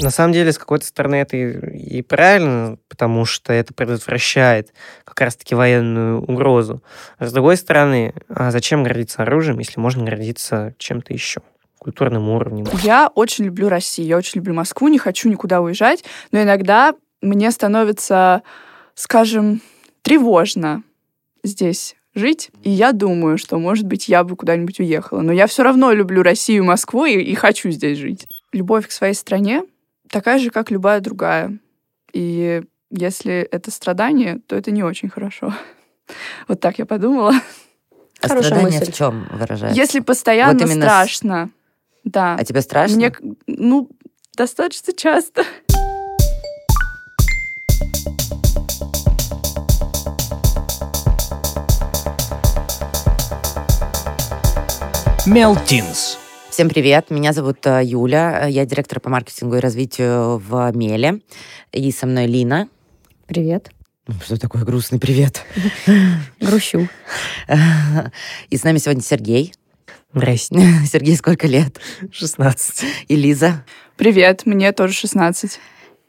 На самом деле, с какой-то стороны, это и, и правильно, потому что это предотвращает как раз-таки военную угрозу. А с другой стороны, а зачем гордиться оружием, если можно гордиться чем-то еще? культурным уровнем. Я очень люблю Россию, я очень люблю Москву, не хочу никуда уезжать, но иногда мне становится, скажем, тревожно здесь жить, и я думаю, что, может быть, я бы куда-нибудь уехала. Но я все равно люблю Россию, Москву и, и хочу здесь жить. Любовь к своей стране такая же, как любая другая. И если это страдание, то это не очень хорошо. Вот так я подумала. А Хорошая страдание мысль. в чем выражается? Если постоянно вот страшно. С... Да. А тебе страшно? Мне, ну, достаточно часто. Мелтинс. Всем привет, меня зовут э, Юля, я директор по маркетингу и развитию в Меле, и со мной Лина. Привет. Что такое грустный привет? Грущу. И с нами сегодня Сергей. Здрасте. Сергей, сколько лет? 16. И Лиза? Привет, мне тоже 16.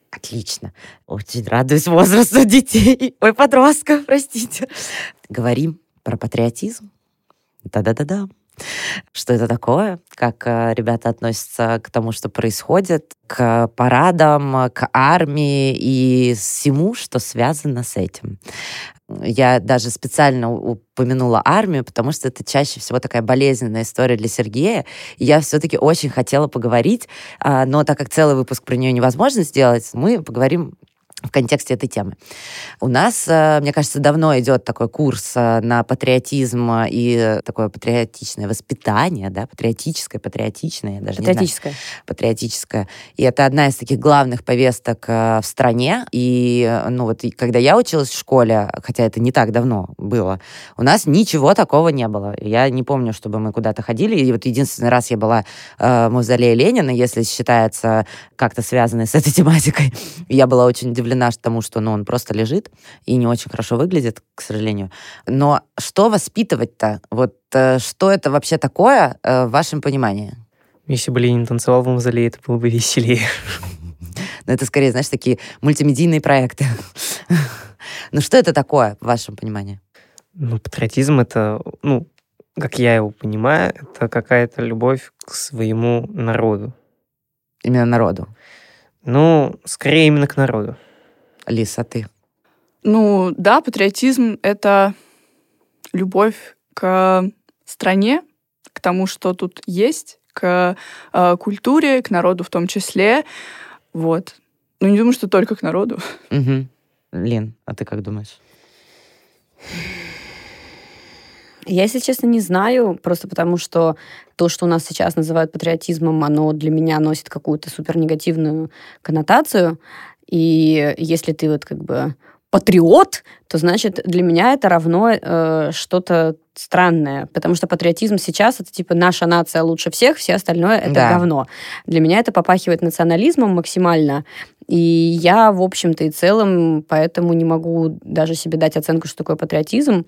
Отлично. Очень радуюсь возрасту детей. Ой, подростков, простите. Говорим про патриотизм. Да-да-да-да что это такое, как э, ребята относятся к тому, что происходит, к парадам, к армии и всему, что связано с этим. Я даже специально упомянула армию, потому что это чаще всего такая болезненная история для Сергея. И я все-таки очень хотела поговорить, а, но так как целый выпуск про нее невозможно сделать, мы поговорим в контексте этой темы. У нас, э, мне кажется, давно идет такой курс э, на патриотизм и такое патриотичное воспитание, да, патриотическое, патриотичное, я даже патриотическое. не знаю. Патриотическое. И это одна из таких главных повесток э, в стране. И, ну вот, когда я училась в школе, хотя это не так давно было, у нас ничего такого не было. Я не помню, чтобы мы куда-то ходили. И вот единственный раз я была в мавзолее Ленина, если считается как-то связанной с этой тематикой. Я была очень удивлена удивлена тому, что ну, он просто лежит и не очень хорошо выглядит, к сожалению. Но что воспитывать-то? Вот э, что это вообще такое э, в вашем понимании? Если бы Ленин танцевал в мавзолее, это было бы веселее. Но это скорее, знаешь, такие мультимедийные проекты. Ну что это такое, в вашем понимании? Ну, патриотизм — это, ну, как я его понимаю, это какая-то любовь к своему народу. Именно народу? Ну, скорее именно к народу. Лиса, ты? Ну, да, патриотизм — это любовь к стране, к тому, что тут есть, к э, культуре, к народу в том числе. Вот. Ну, не думаю, что только к народу. Угу. Лен, а ты как думаешь? Я, если честно, не знаю, просто потому что то, что у нас сейчас называют патриотизмом, оно для меня носит какую-то супер негативную коннотацию. И если ты вот как бы патриот, то значит для меня это равно э, что-то странное, потому что патриотизм сейчас это типа наша нация лучше всех, все остальное это да. говно. Для меня это попахивает национализмом максимально, и я в общем-то и целом поэтому не могу даже себе дать оценку, что такое патриотизм,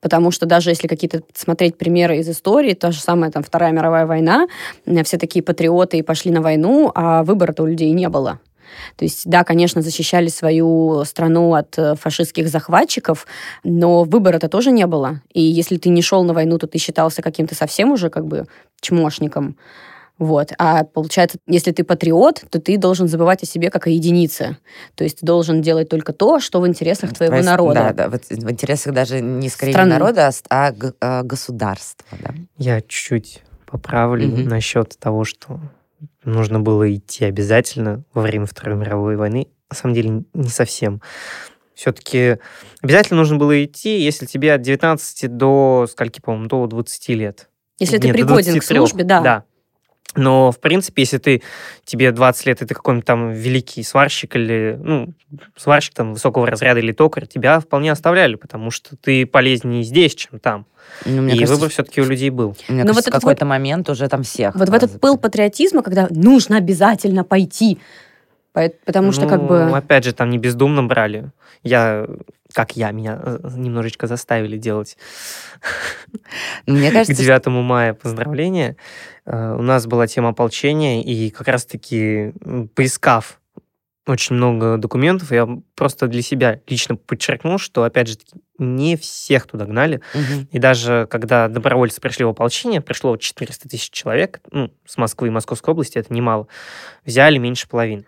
потому что даже если какие-то смотреть примеры из истории, та же самая там Вторая мировая война, все такие патриоты и пошли на войну, а выбора-то у людей не было. То есть, да, конечно, защищали свою страну от э, фашистских захватчиков, но выбора-то тоже не было. И если ты не шел на войну, то ты считался каким-то совсем уже как бы чмошником. Вот. А получается, если ты патриот, то ты должен забывать о себе как о единице. То есть ты должен делать только то, что в интересах твоего есть, народа. Да, да, вот в интересах даже не скорее Страны. народа, а, а государства. Да? Я чуть-чуть поправлю mm-hmm. насчет того, что нужно было идти обязательно во время Второй мировой войны. На самом деле не совсем. Все-таки обязательно нужно было идти, если тебе от 19 до, скольки, по-моему, до 20 лет. Если Нет, ты пригоден к службе, да. Да, но, в принципе, если ты, тебе 20 лет, и ты какой-нибудь там великий сварщик или, ну, сварщик там высокого разряда или токарь, тебя вполне оставляли, потому что ты полезнее здесь, чем там. Ну, мне и кажется, выбор все-таки у людей был. Мне Но кажется, вот в какой-то вот, момент уже там всех. Вот в этот пыл патриотизма, когда нужно обязательно пойти, потому что ну, как бы... опять же, там не бездумно брали. Я как я, меня э, немножечко заставили делать Ну, Мне к кажется, 9 мая поздравления. Э, У нас была тема ополчения, и как раз-таки поискав очень много документов, я просто для себя лично подчеркнул, что, опять же, не всех туда гнали. Мгм. И даже когда добровольцы пришли в ополчение, пришло 400 тысяч человек, ну, с Москвы и Московской области, это немало, взяли меньше половины.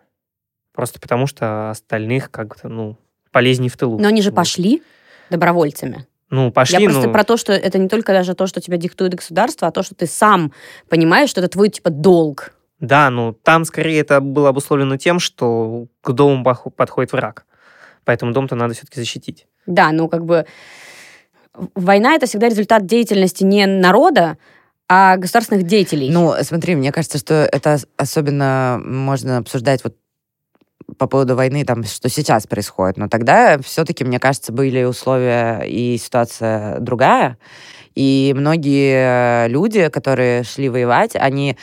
Просто потому, что остальных как-то, ну, полезнее в тылу. Но они же Вот. пошли добровольцами. Ну, пошли, Я просто ну, про то, что это не только даже то, что тебя диктует государство, а то, что ты сам понимаешь, что это твой, типа, долг. Да, ну там скорее это было обусловлено тем, что к дому подходит враг. Поэтому дом-то надо все-таки защитить. Да, ну, как бы... Война — это всегда результат деятельности не народа, а государственных деятелей. Ну, смотри, мне кажется, что это ос- особенно можно обсуждать вот по поводу войны, там, что сейчас происходит. Но тогда все-таки, мне кажется, были условия и ситуация другая. И многие люди, которые шли воевать, они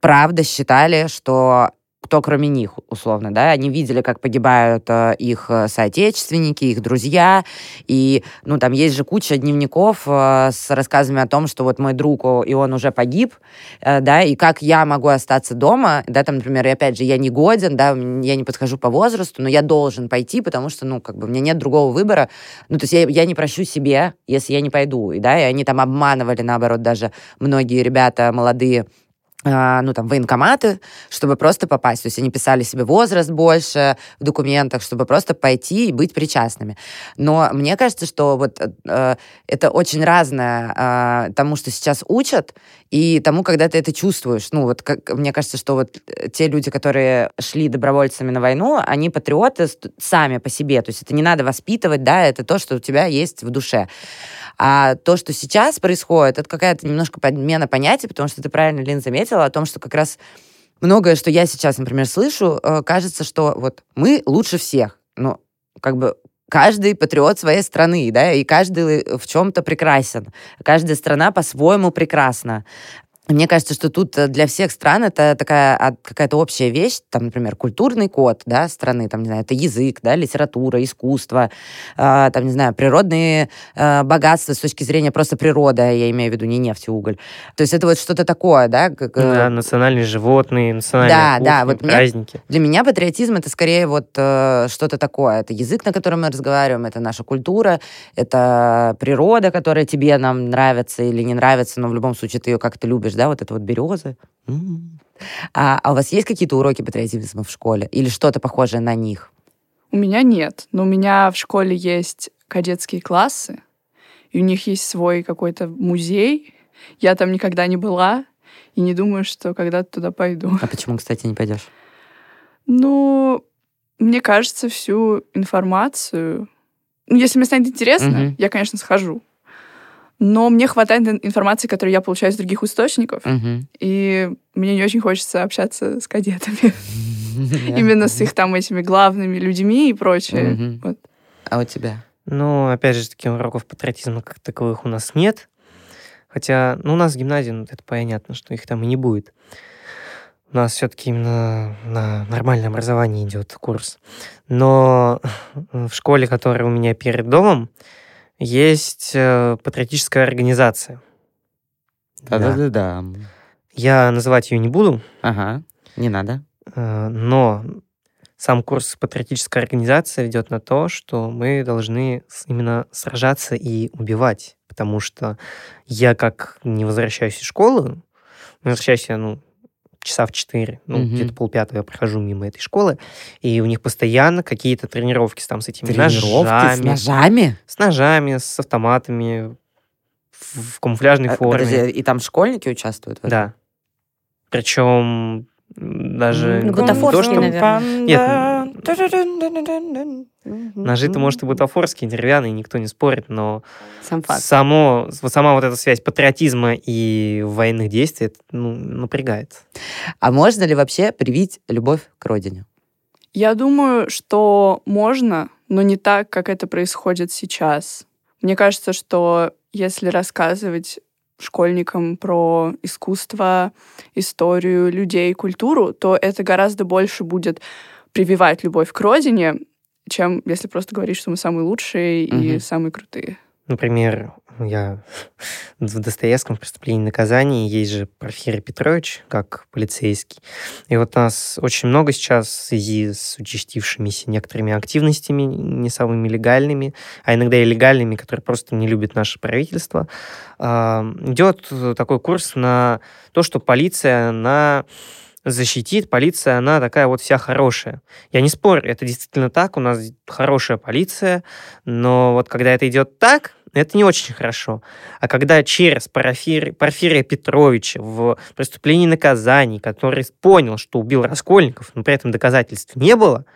правда считали, что кто кроме них, условно, да, они видели, как погибают э, их э, соотечественники, их друзья, и, ну, там есть же куча дневников э, с рассказами о том, что вот мой друг, и он уже погиб, э, да, и как я могу остаться дома, да, там, например, и опять же, я не годен, да, я не подхожу по возрасту, но я должен пойти, потому что, ну, как бы, у меня нет другого выбора, ну, то есть я, я не прощу себе, если я не пойду, и, да, и они там обманывали, наоборот, даже многие ребята молодые, ну, там, военкоматы, чтобы просто попасть. То есть они писали себе возраст больше в документах, чтобы просто пойти и быть причастными. Но мне кажется, что вот э, это очень разное э, тому, что сейчас учат, и тому, когда ты это чувствуешь. Ну, вот как, мне кажется, что вот э, те люди, которые шли добровольцами на войну, они патриоты сами по себе. То есть это не надо воспитывать, да, это то, что у тебя есть в душе. А то, что сейчас происходит, это какая-то немножко подмена понятий, потому что ты правильно, Лин, заметила о том, что как раз многое, что я сейчас, например, слышу, э, кажется, что вот мы лучше всех. Ну, как бы каждый патриот своей страны, да, и каждый в чем-то прекрасен. Каждая страна по-своему прекрасна. Мне кажется, что тут э, для всех стран это такая какая-то общая вещь, там, например, культурный код, да, страны, там, не знаю, это язык, да, литература, искусство, э, там, не знаю, природные э, богатства с точки зрения просто природы, я имею в виду не нефть и уголь. То есть это вот что-то такое, да, как, э, Да, национальные животные, национальные Да, да, кухни, вот мне- праздники. для меня патриотизм это скорее вот э, что-то такое. Это язык, на котором мы разговариваем, это наша культура, это природа, которая тебе нам нравится или не нравится, но в любом случае ты ее как-то любишь, да, вот это вот березы. А, а у вас есть какие-то уроки патриотизма в школе или что-то похожее на них? У меня нет, но у меня в школе есть кадетские классы, и у них есть свой какой-то музей. Я там никогда не была, и не думаю, что когда-то туда пойду. А почему, кстати, не пойдешь? Ну, мне кажется, всю информацию... ну, Если мне станет интересно, Мгм. я, конечно, схожу. Но мне хватает ин- информации, которую я получаю из других источников, и мне не очень хочется общаться с кадетами. Именно с их там этими главными людьми и прочее. А у тебя? Ну, опять же, таких уроков патриотизма как таковых у нас нет. Хотя, ну, у нас в гимназии, ну, это понятно, что их там и не будет. У нас все-таки именно на нормальное образование идет курс. Но в школе, которая у меня перед домом, есть э, патриотическая организация. Да-да-да. Я называть ее не буду, Ага, не надо. э, но сам курс патриотической организации ведет на то, что мы должны именно сражаться и убивать. Потому что я как не возвращаюсь из школы, возвращаюсь я, ну, часа в 4, ну, Мгм. где-то полпятого я прохожу мимо этой школы, и у них постоянно какие-то тренировки с- там с этими Тренировки с ножами, ножами? с ножами, с автоматами, в, камуфляжной А, форме. подожди, и там школьники участвуют в этом? Да. Причем даже Ну, не то, бутафорские, наверное. Ножи-то, может, и бутафорские, деревянные, никто не спорит, но Сам факт. само, вот сама вот эта связь патриотизма и военных действий это, ну, напрягает. А можно ли вообще привить любовь к родине? Я думаю, что можно, но не так, как это происходит сейчас. Мне кажется, что если рассказывать школьникам про искусство, историю людей, культуру, то это гораздо больше будет прививать любовь к родине, чем если просто говорить, что мы самые лучшие и Мгм. самые крутые. Например, я в Достоевском «Преступлении и наказании» есть же Порфирий Петрович, как полицейский. И вот нас очень много сейчас в связи с участившимися некоторыми активностями, не самыми легальными, а иногда и легальными, которые просто не любит наше правительство, а, идет такой курс на то, что полиция, она защитит, полиция, она такая вот вся хорошая. Я не спорю, это действительно так, у нас хорошая полиция, но вот когда это идет так, это не очень хорошо. А когда через Порфирия, Порфирия Петровича в преступлении и наказании, который понял, что убил Раскольников, но при этом доказательств не было,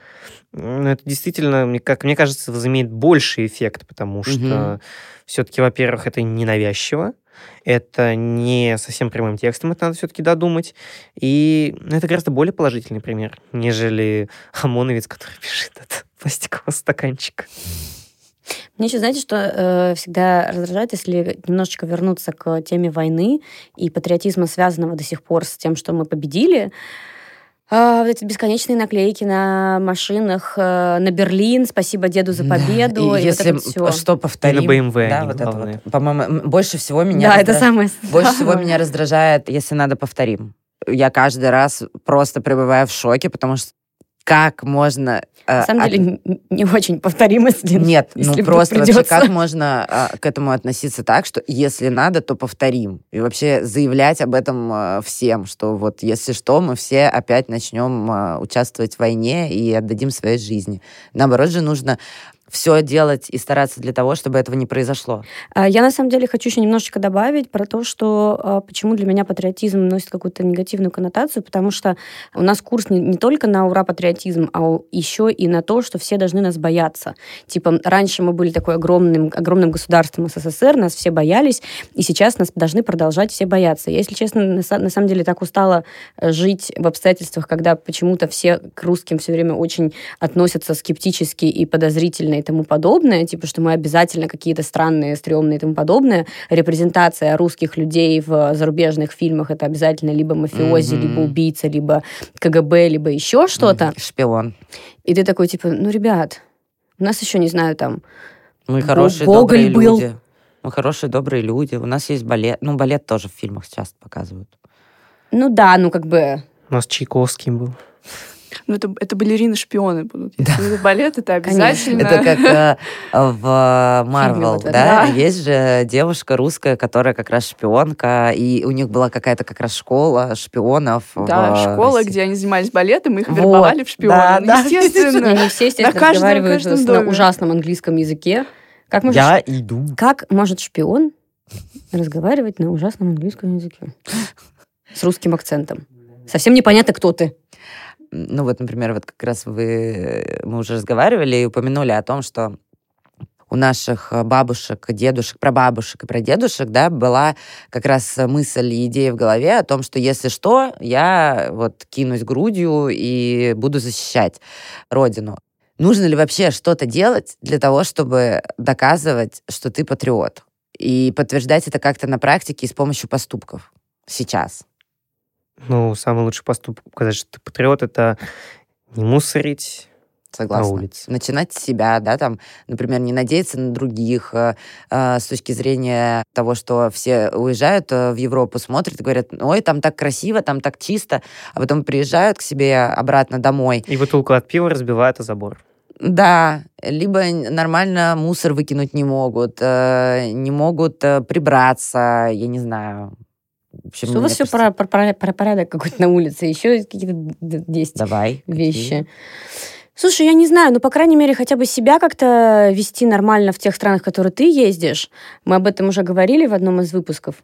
ну, это действительно, мне- как мне кажется, возымеет больший эффект, потому что Мгм. все-таки, во-первых, это ненавязчиво, это не совсем прямым текстом, это надо все-таки додумать. И это гораздо более положительный пример, нежели ОМОНовец, который бежит от пластикового стаканчика. Мне еще, знаете, что э, всегда раздражает, если немножечко вернуться к теме войны и патриотизма, связанного до сих пор с тем, что мы победили. А, вот эти бесконечные наклейки на машинах, э, на Берлин, спасибо деду за Да, победу. И и вот если это вот всё. что повторим. И на BMW да, вот это вот. По-моему, больше всего меня Да, это самое больше всего меня раздражает, если надо повторим. Я каждый раз просто пребываю в шоке, потому что как можно... э, На самом от- деле не очень повторимо, если Нет, если ну просто вообще придется. как можно а, к этому относиться так, что если надо, то повторим. И вообще заявлять об этом а, всем, что вот если что, мы все опять начнем а, участвовать в войне и отдадим своей жизни. Наоборот же нужно все делать и стараться для того, чтобы этого не произошло. А, Я на самом деле хочу еще немножечко добавить про то, что а, почему для меня патриотизм носит какую-то негативную коннотацию, потому что у нас курс не, не только на ура патриотизм, а еще и на то, что все должны нас бояться. Типа раньше мы были такой огромным, огромным государством СССР, нас все боялись, и сейчас нас должны продолжать все бояться. Я, если честно, на, на самом деле так устала э, жить в обстоятельствах, когда почему-то все к русским все время очень относятся скептически и подозрительно и тому подобное, типа, что мы обязательно какие-то странные, стрёмные и тому подобное. Репрезентация русских людей в зарубежных фильмах это обязательно либо мафиози, Мгм. либо убийца, либо КГБ, либо еще что-то. Шпион. И ты такой, типа, ну, ребят, у нас еще, не знаю, там, Мы хорошие, Гоголь добрые был. люди. Мы хорошие, добрые люди. У нас есть балет. Ну, балет тоже в фильмах часто показывают. ну да, ну, как бы, У нас Чайковский был. Ну, это, это балерины-шпионы будут. Если это балет, это обязательно. Это как э, в Марвел, вот это, да? да. Есть же девушка русская, которая как раз шпионка, и у них была какая-то как раз школа шпионов. Да, школа, России. где они занимались балетом, их Вот, вербовали в шпионы. да, Ну, да, естественно. не все, естественно, На каждом- разговаривают каждом на ужасном английском языке. Как может, Я иду. как может шпион разговаривать на ужасном английском языке? С русским акцентом. Совсем непонятно, кто ты. Ну вот, например, вот как раз вы, мы уже разговаривали и упомянули о том, что у наших э, бабушек, дедушек, прабабушек и прадедушек, да, была как раз мысль и идея в голове о том, что если что, я вот кинусь грудью и буду защищать родину. Нужно ли вообще что-то делать для того, чтобы доказывать, что ты патриот? И подтверждать это как-то на практике и с помощью поступков сейчас. Ну, самый лучший поступок показать, что ты патриот, это не мусорить Согласна. на улице. начинать с себя, да, там, например, не надеяться на других, э, э, с точки зрения того, что все уезжают э, в Европу, смотрят и говорят, ой, там так красиво, там так чисто, а потом приезжают к себе обратно домой. И бутылку от пива разбивают о забор. Да, либо нормально мусор выкинуть не могут, э, не могут э, прибраться, я не знаю. В общем, Что у вас все кажется- про, про- про порядок какой-то на улице? Еще какие-то д- 10 Давай. вещи. какие? Слушай, я не знаю, ну, по крайней мере, хотя бы себя как-то вести нормально в тех странах, в которые ты ездишь. Мы об этом уже говорили в одном из выпусков.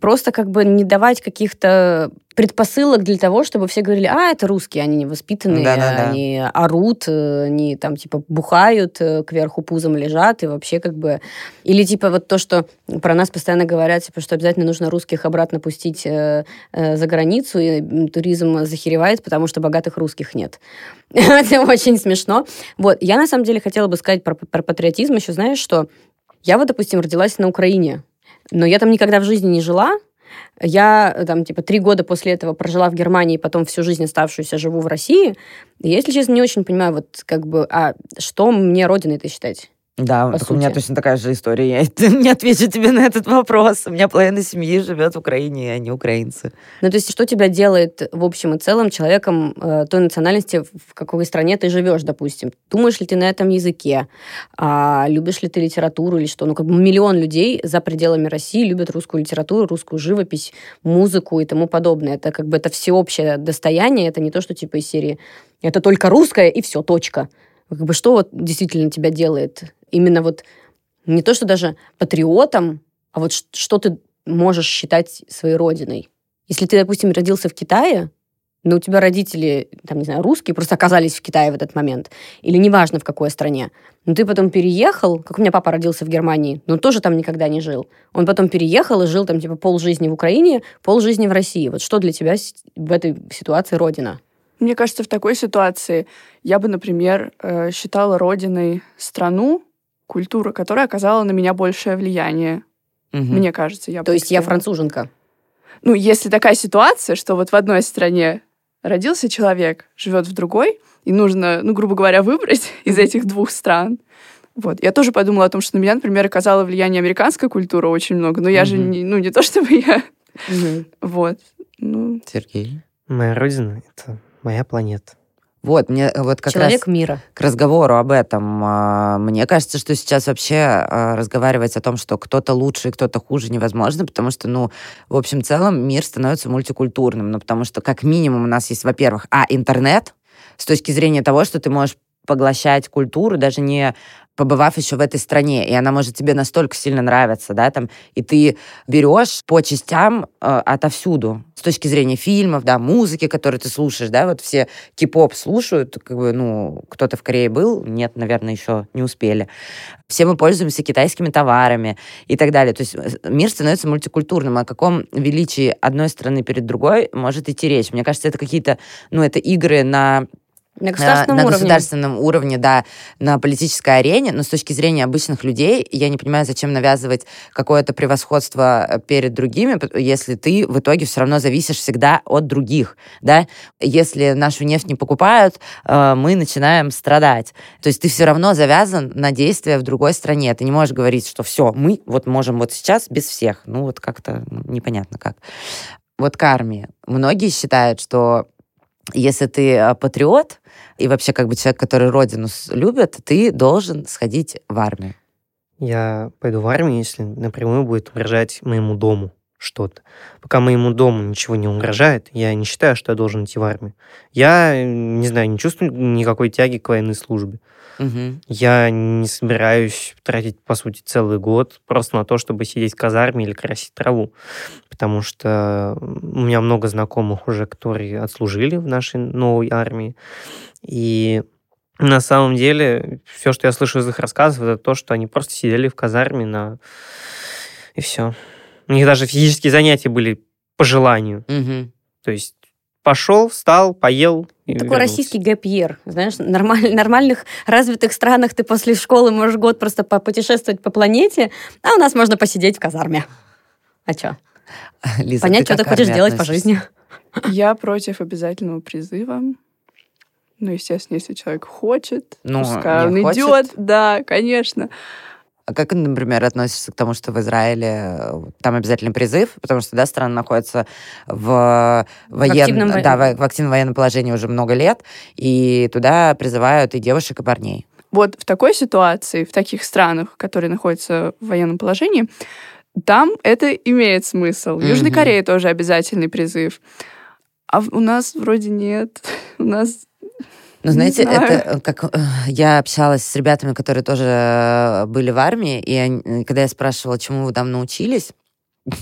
Просто как бы не давать каких-то предпосылок для того, чтобы все говорили, а, это русские, они невоспитанные, Да-да-да. они орут, э, они там типа бухают, э, кверху пузом лежат, и вообще как бы... Или типа вот то, что про нас постоянно говорят, типа, что обязательно нужно русских обратно пустить э, э, за границу, и туризм захеревает, потому что богатых русских нет. Это очень смешно. Вот, я на самом деле хотела бы сказать про, про патриотизм еще, знаешь, что я вот, допустим, родилась на Украине, но я там никогда в жизни не жила, Я там, типа, три года после этого прожила в Германии, потом всю жизнь оставшуюся живу в России. И если честно, не очень понимаю, вот, как бы, а что мне родиной-то считать? Да, так у меня сути. точно такая же история. Я не отвечу тебе на этот вопрос. У меня половина семьи живет в Украине, и они украинцы. Ну, то есть, что тебя делает в общем и целом человеком э, той национальности, в какой стране ты живешь, допустим? Думаешь ли ты на этом языке? А, любишь ли ты литературу или что? Ну, как бы миллион людей за пределами России любят русскую литературу, русскую живопись, музыку и тому подобное. Это как бы это всеобщее достояние, это не то, что типа из серии «это только русское и все, точка». Как бы что вот действительно тебя делает? Именно вот не то, что даже патриотом, а вот что ты можешь считать своей родиной. Если ты, допустим, родился в Китае, но у тебя родители, там, не знаю, русские, просто оказались в Китае в этот момент, или неважно в какой стране, но ты потом переехал, как у меня папа родился в Германии, но он тоже там никогда не жил. Он потом переехал и жил там, типа, полжизни в Украине, полжизни в России. Вот что для тебя в этой ситуации родина? Мне кажется, в такой ситуации я бы, например, э, считала родиной страну, культуру, которая оказала на меня большее влияние. Мгм. Мне кажется, я То есть я француженка. Ну, если такая ситуация, что вот в одной стране родился человек, живет в другой, и нужно, ну, грубо говоря, выбрать из этих двух стран. Вот. Я тоже подумала о том, что на меня, например, оказала влияние американская культура очень много, но я же, Мгм. не, ну, не то чтобы я... Мгм. Вот. Ну, Сергей? Моя родина — это моя планета. Вот, мне э, вот как Человек раз мира. к разговору об этом. а, Мне кажется, что сейчас вообще а, разговаривать о том, что кто-то лучше и кто-то хуже невозможно, потому что, ну, в общем целом мир становится мультикультурным. Ну, потому что как минимум у нас есть, во-первых, а, интернет, с точки зрения того, что ты можешь поглощать культуру, даже не побывав еще в этой стране, и она может тебе настолько сильно нравиться, да, там, и ты берешь по частям э, отовсюду, с точки зрения фильмов, да, музыки, которые ты слушаешь, да, вот все кей-поп слушают, как бы, ну, кто-то в Корее был, нет, наверное, еще не успели. Все мы пользуемся китайскими товарами и так далее. То есть э, мир становится мультикультурным. О каком величии одной страны перед другой может идти речь? Мне кажется, это какие-то, ну, это игры на На на, государственном на уровне. государственном уровне, да, на политической арене, но с точки зрения обычных людей, я не понимаю, зачем навязывать какое-то превосходство э, перед другими, если ты в итоге все равно зависишь всегда от других, да. Если нашу нефть не покупают, э, мы начинаем страдать. То есть ты все равно завязан на действия в другой стране. Ты не можешь говорить, что все, мы вот можем вот сейчас без всех. Ну вот как-то ну, непонятно как. Вот к армии. Многие считают, что если ты э, патриот и вообще как бы человек, который родину любит, ты должен сходить в армию. Я пойду в армию, если напрямую будет угрожать моему дому что-то. Пока моему дому ничего не угрожает, я не считаю, что я должен идти в армию. Я, не знаю, не чувствую никакой тяги к военной службе. Мгм. Я не собираюсь тратить, по сути, целый год просто на то, чтобы сидеть в казарме или красить траву. Потому что у меня много знакомых уже, которые отслужили в нашей новой армии. И на самом деле все, что я слышу из их рассказов, это то, что они просто сидели в казарме на... и все. У них даже физические занятия были по желанию. Мгм. То есть пошел, встал, поел и Такой вернулся. российский гэп-йер. Знаешь, в нормаль- нормальных развитых странах ты после школы можешь год просто попутешествовать по планете, а у нас можно посидеть в казарме. А что? Лиза, Понять, ты что ты хочешь делать по жизни. я против обязательного призыва. Ну, естественно, если человек хочет, Ну, пускай он хочет. идет. Да, конечно. А как, например, относишься к тому, что в Израиле э, там обязательный призыв, потому что, да, страна находится в, воен- активном во- да, в, в активном военном положении уже много лет, и туда призывают и девушек, и парней. Вот в такой ситуации, в таких странах, которые находятся в военном положении, там это имеет смысл. В Южной. Корее тоже обязательный призыв. А у нас вроде нет. У нас Ну, знаете, это э, как э, я общалась с ребятами, которые тоже э, были в армии, и они- когда я спрашивала, чему вы там научились,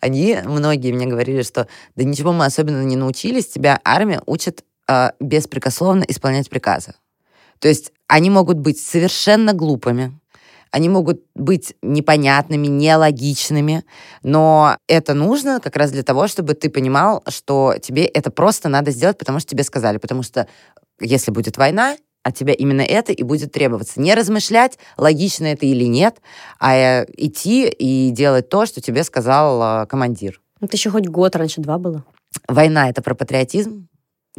они, многие мне говорили, что да ничего мы особенно не научились, тебя армия учит э, беспрекословно исполнять приказы. То есть они могут быть совершенно глупыми, они могут быть непонятными, нелогичными, но это нужно как раз для того, чтобы ты понимал, что тебе это просто надо сделать, потому что тебе сказали. Потому что если будет война, от тебя именно это и будет требоваться. Не размышлять, логично это или нет, а э, идти и делать то, что тебе сказал э, командир. Это еще хоть год, раньше два было. Война — это про патриотизм?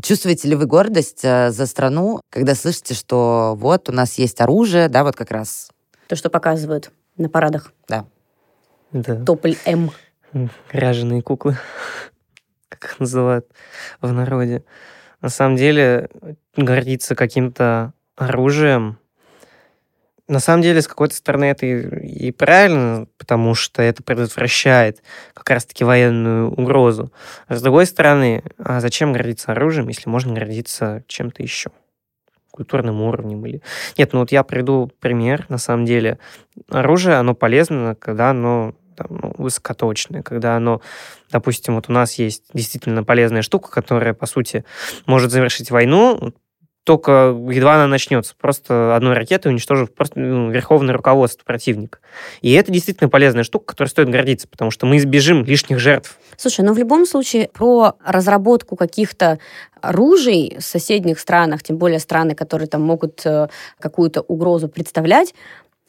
Чувствуете ли вы гордость э, за страну, когда слышите, что вот у нас есть оружие, да, вот как раз? То, что показывают на парадах. Да. Да. Тополь М. Ряженые куклы, как их называют в народе. На самом деле, гордиться каким-то оружием, на самом деле, с какой-то стороны это и, и правильно, потому что это предотвращает как раз-таки военную угрозу. А с другой стороны, а зачем гордиться оружием, если можно гордиться чем-то еще? Культурным уровнем или... Нет, ну вот я приду пример, на самом деле. Оружие, оно полезно, когда оно там, ну, высокоточное, когда оно, допустим, вот у нас есть действительно полезная штука, которая, по сути, может завершить войну, только едва она начнется, просто одной ракетой уничтожив просто ну, верховное руководство противника. И это действительно полезная штука, которой стоит гордиться, потому что мы избежим лишних жертв. Слушай, ну в любом случае про разработку каких-то оружий в соседних странах, тем более страны, которые там могут э, какую-то угрозу представлять,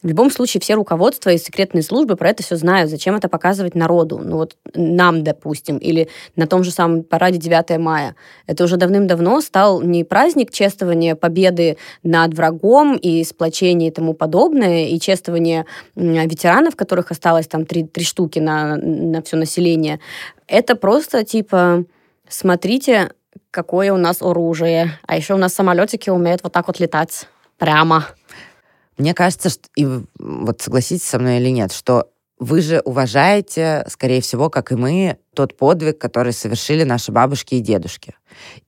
в любом случае, все руководства и секретные службы про это все знают. Зачем это показывать народу? Ну вот нам, допустим, или на том же самом параде 9 мая. Это уже давным-давно стал не праздник чествования победы над врагом и сплочения и тому подобное, и чествование ветеранов, которых осталось там три, три штуки на, на все население. Это просто типа, смотрите, какое у нас оружие. А еще у нас самолетики умеют вот так вот летать. Прямо. Мне кажется, что, и вот согласитесь со мной или нет, что вы же уважаете, скорее всего, как и мы, тот подвиг, который совершили наши бабушки и дедушки.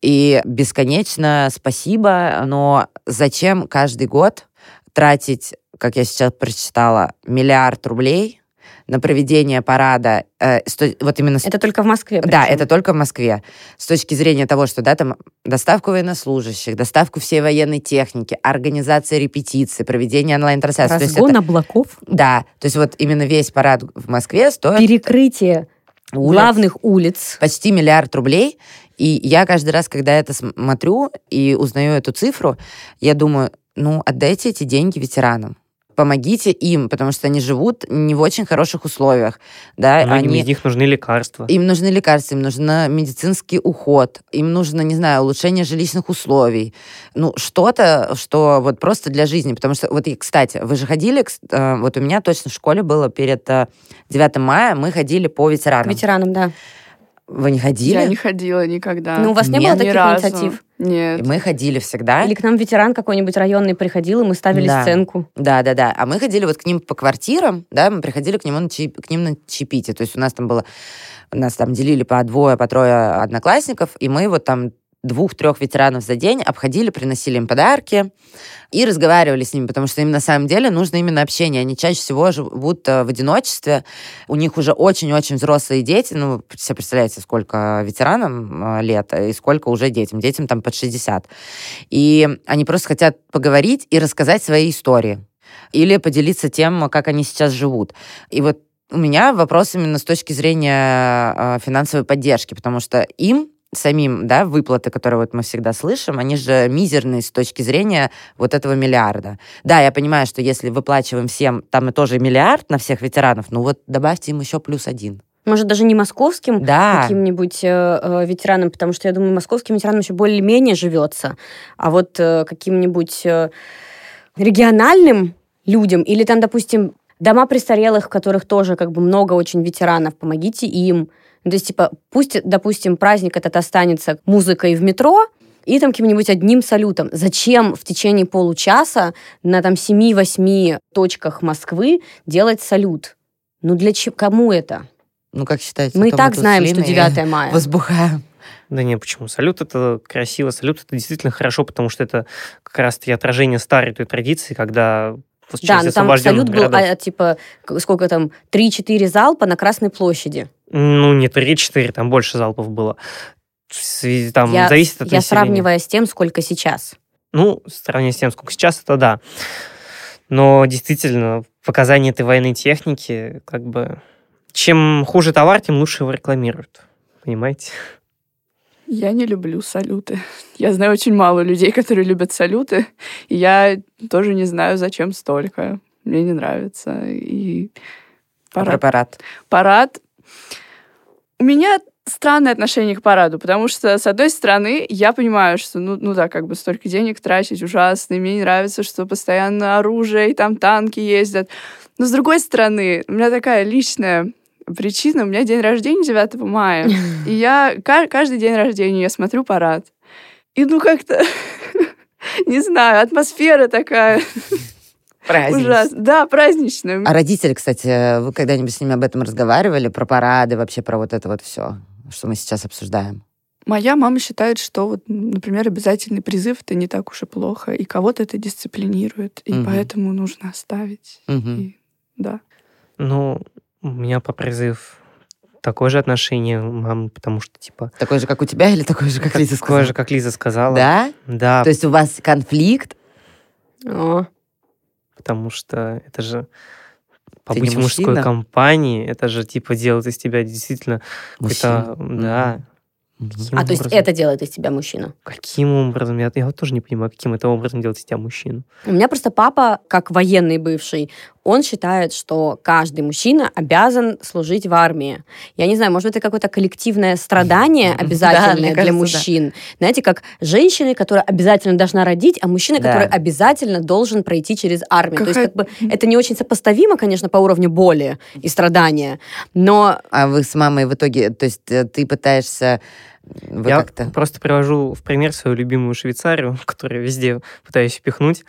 И бесконечно спасибо, но зачем каждый год тратить, как я сейчас прочитала, миллиард рублей на проведение парада, э, сто, вот именно... Это только в Москве? Причем. Да, это только в Москве. С точки зрения того, что, да, там доставку военнослужащих, доставку всей военной техники, организация репетиций, проведение онлайн-трансляции. Разгон это, облаков? Да, то есть вот именно весь парад в Москве стоит... Перекрытие улиц, главных улиц. Почти миллиард рублей. И я каждый раз, когда это смотрю и узнаю эту цифру, я думаю, ну, отдайте эти деньги ветеранам помогите им, потому что они живут не в очень хороших условиях. Да, Многим они... из них нужны лекарства. Им нужны лекарства, им нужен медицинский уход, им нужно, не знаю, улучшение жилищных условий. Ну, что-то, что вот просто для жизни. Потому что, вот, и, кстати, вы же ходили, э, вот у меня точно в школе было перед 9 э, мая, мы ходили по ветеранам. К ветеранам, да. Вы не ходили? Я не ходила никогда. Ну, у вас не Нет, было таких инициатив? Нет. И мы ходили всегда. Или к нам ветеран какой-нибудь районный приходил, и мы ставили Да. сценку. Да, да, да. А мы ходили вот к ним по квартирам, да, мы приходили к, нему на чаи- к ним на чаепитие. То есть у нас там было, нас там делили по двое, по трое одноклассников, и мы вот там двух-трех ветеранов за день обходили, приносили им подарки и разговаривали с ними, потому что им на самом деле нужно именно общение. Они чаще всего живут э, в одиночестве, у них уже очень-очень взрослые дети, ну, вы себе представляете, сколько ветеранам э, лет и сколько уже детям. Детям там под 60. И они просто хотят поговорить и рассказать свои истории или поделиться тем, как они сейчас живут. И вот у меня вопрос именно с точки зрения э, финансовой поддержки, потому что им самим, да, выплаты, которые вот мы всегда слышим, они же мизерные с точки зрения вот этого миллиарда. Да, я понимаю, что если выплачиваем всем, там и тоже миллиард на всех ветеранов, ну вот добавьте им еще плюс один. Может, даже не московским Да. каким-нибудь э, э, ветеранам, потому что я думаю, московским ветеранам еще более-менее живется. А вот э, каким-нибудь э, региональным людям, или там, допустим, дома престарелых, в которых тоже как бы много очень ветеранов, помогите им. Ну, то есть, типа, пусть, допустим, праздник этот останется музыкой в метро, и там каким-нибудь одним салютом. Зачем в течение получаса на там 7-8 точках Москвы делать салют? Ну, для чего? Кому это? Ну, как считаете? Мы и так знаем, что Линой 9 мая. Возбухаем. Да не, почему? Салют это красиво, салют это действительно хорошо, потому что это как раз-таки отражение старой той традиции, когда Да, но там освобожденных салют был, а, типа, сколько там, 3-4 залпа на Красной площади. Ну, не 3-4, там больше залпов было. Там я зависит от я населения. сравнивая с тем, сколько сейчас. Ну, в сравнении с тем, сколько сейчас, это да. Но действительно, показания этой военной техники, как бы... Чем хуже товар, тем лучше его рекламируют. Понимаете? Я не люблю салюты. Я знаю очень мало людей, которые любят салюты. И я тоже не знаю, зачем столько. Мне не нравится. И А парад. парад? Парад. У меня странное отношение к параду, потому что, с одной стороны, я понимаю, что, ну, ну да, как бы столько денег тратить ужасно, и мне не нравится, что постоянно оружие, и там танки ездят. Но, с другой стороны, у меня такая личная причина. У меня день рождения 9 мая, и я ка- каждый день рождения я смотрю парад. И ну как-то, не знаю, атмосфера такая ужасная. Да, праздничная. А родители, кстати, вы когда-нибудь с ними об этом разговаривали? Про парады, вообще про вот это вот все, что мы сейчас обсуждаем? Моя мама считает, что, вот, например, обязательный призыв это не так уж и плохо, и кого-то это дисциплинирует, и Мгм. поэтому нужно оставить. Мгм. И- да. Ну, у меня по призыв такое же отношение у мамы, потому что, типа, Такой же, как у тебя, или такой же, как Лиза такое сказала? же, как Лиза сказала. Да? Да, То есть у вас конфликт? О, потому что это же побыть в мужской мужчина? компании, это же, типа, делает из тебя действительно какой-то... Мужчина. Да. Каким А, то есть образом? это делает из тебя мужчину? Каким образом? Я, я вот тоже не понимаю, каким это образом делать из тебя мужчину. У меня просто папа, как военный бывший, он считает, что каждый мужчина обязан служить в армии. Я не знаю, может, это какое-то коллективное страдание Да, обязательное для мужчин. Знаете, как женщины, которая обязательно должна родить, а мужчина, который обязательно должен пройти через армию. То есть как бы это не очень сопоставимо, конечно, по уровню боли и страдания, но А вы с мамой в итоге, то есть э, ты пытаешься... Вы я как-то... просто привожу в пример свою любимую Швейцарию, которую везде пытаюсь впихнуть.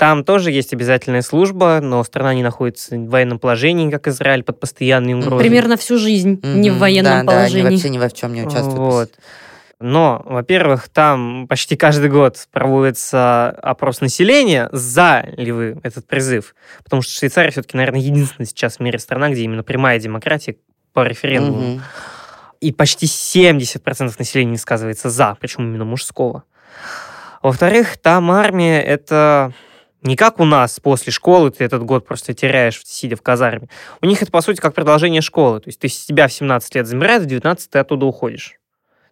Там тоже есть обязательная служба, но страна не находится в военном положении, как Израиль, под постоянной угрозой. примерно всю жизнь не в военном да, положении. Да, они вообще ни во в чем не участвуют. Вот. Но, во-первых, там почти каждый год проводится опрос населения, за ли вы этот призыв. Потому что Швейцария все-таки, наверное, единственная сейчас в мире страна, где именно прямая демократия по референдуму. Мгм. И почти 70% населения сказывается за, причем именно мужского. Во-вторых, там армия — это не как у нас после школы ты этот год просто теряешь, сидя в казарме. У них это, по сути, как продолжение школы. То есть ты с тебя в 17 лет забирают, в 19 ты оттуда уходишь.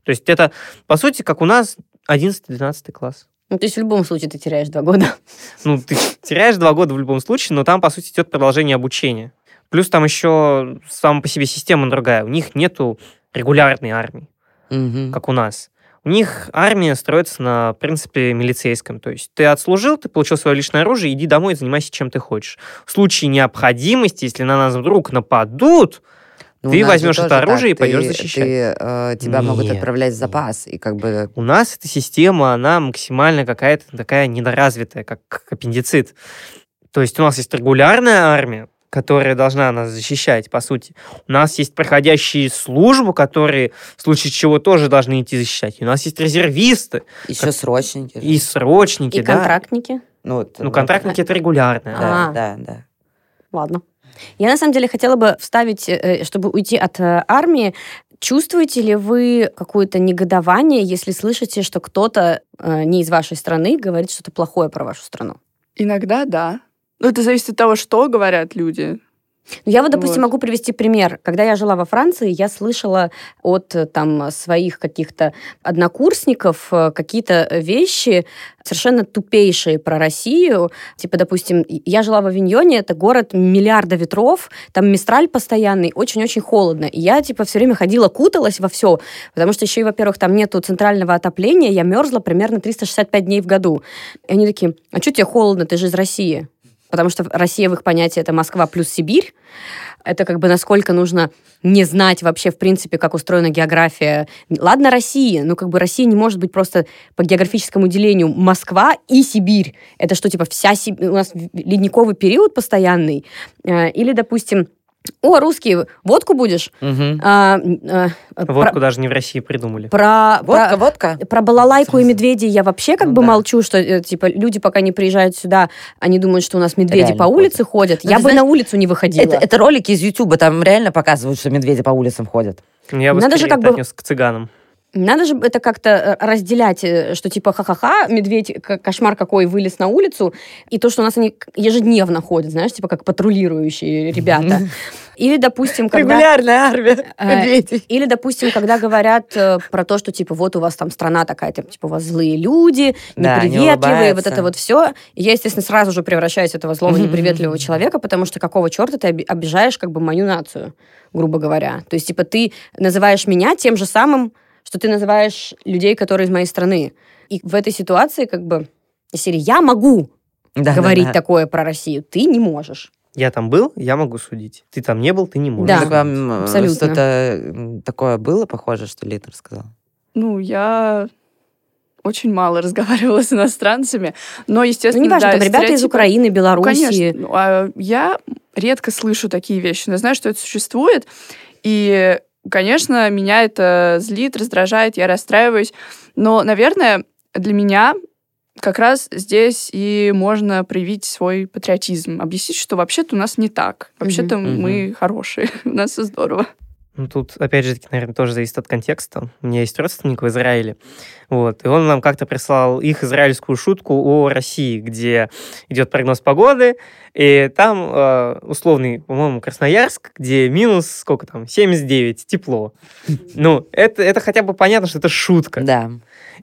То есть это, по сути, как у нас 11-12 класс. Ну, то есть в любом случае ты теряешь два года. Ну, ты теряешь два года в любом случае, но там, по сути, идет продолжение обучения. Плюс там еще сама по себе система другая. У них нету регулярной армии. Мгм. как у нас. У них армия строится на принципе милицейском. То есть ты отслужил, ты получил свое личное оружие, иди домой и занимайся чем ты хочешь. В случае необходимости, если на нас вдруг нападут, Ну, Ты возьмешь это оружие и так. пойдешь Ты- защищать. ты, э, тебя могут Нет, отправлять в запас, и как бы... у нас эта система, она максимально какая-то такая недоразвитая, как аппендицит. То есть у нас есть регулярная армия, которая должна нас защищать, по сути. У нас есть проходящие службу, которые в случае чего тоже должны идти защищать. И у нас есть резервисты Еще Как- срочники. же. и срочники, И да. контрактники. Ну, вот, Ну, контрактники это регулярно. Да, А. да, да. Ладно. Я на самом деле хотела бы вставить, э, чтобы уйти от э, армии. Чувствуете ли вы какое-то негодование, если слышите, что кто-то э, не из вашей страны говорит что-то плохое про вашу страну? Иногда да. Но это зависит от того, что говорят люди. Ну, Я вот, допустим, Вот. могу привести пример. Когда я жила во Франции, я слышала от э, там своих каких-то однокурсников э, какие-то вещи совершенно тупейшие про Россию. Типа, допустим, я жила в Авиньоне, это город миллиарда ветров, там мистраль постоянный, очень-очень холодно. И я, типа, все время ходила, куталась во все, потому что еще и, во-первых, там нету центрального отопления, я мерзла примерно 365 дней в году. И они такие, а что тебе холодно, ты же из России? Потому что Россия в их понятии это Москва плюс Сибирь. Это как бы насколько нужно не знать вообще, в принципе, как устроена география. Ладно, Россия, но как бы Россия не может быть просто по географическому делению Москва и Сибирь. Это что, типа, вся Сибирь? У нас ледниковый период постоянный? Э, Или, допустим, о, русские, водку будешь? Мгм. А, а, Водку про, даже не в России придумали. про, Водка, про- водка. про балалайку и медведей я вообще как Ну бы да. молчу, что э, типа люди пока не приезжают сюда, они думают, что у нас медведи Реально по улице ходят. Ну, я бы знаешь, на улицу не выходила. Это, это ролики из Ютуба, там реально показывают, что медведи по улицам ходят. Я бы Надо же как бы- отнес к цыганам. Надо же это как-то э, разделять, э, что типа ха-ха-ха, медведь, кошмар какой, вылез на улицу, и то, что у нас они ежедневно ходят, знаешь, типа как патрулирующие ребята. Или, допустим, когда... Регулярная армия э, медведей. Или, допустим, когда говорят про то, что, типа, вот у вас там страна такая, типа, у вас злые люди, неприветливые, вот это вот все. Я, естественно, сразу же превращаюсь в этого злого, неприветливого человека, потому что какого черта ты обижаешь как бы мою нацию, грубо говоря. То есть, типа, ты называешь меня тем же самым что ты называешь людей, которые из моей страны. И в этой ситуации как бы серии «я могу да, говорить да, да. такое про Россию, ты не можешь». Я там был, я могу судить. Ты там не был, ты не можешь. Да, так вам э, абсолютно. Что-то такое было похоже, что Лита рассказала? Ну, я очень мало разговаривала с иностранцами, но, естественно, ну, неважно, да, там ребята из Украины, Белоруссии. Конечно, ну, а я редко слышу такие вещи, но я знаю, что это существует, и Конечно, меня это злит, раздражает, я расстраиваюсь. Но, наверное, для меня как раз здесь и можно проявить свой патриотизм, объяснить, что вообще-то у нас не так. Вообще-то mm-hmm. мы хорошие, у нас все здорово. Ну, тут, опять же, наверное, тоже зависит от контекста. У меня есть родственник в Израиле, вот, и он нам как-то прислал их израильскую шутку о России, где идет прогноз погоды, и там э, условный, по-моему, Красноярск, где минус, сколько там, 79, тепло. Ну, это, это хотя бы понятно, что это шутка. Да.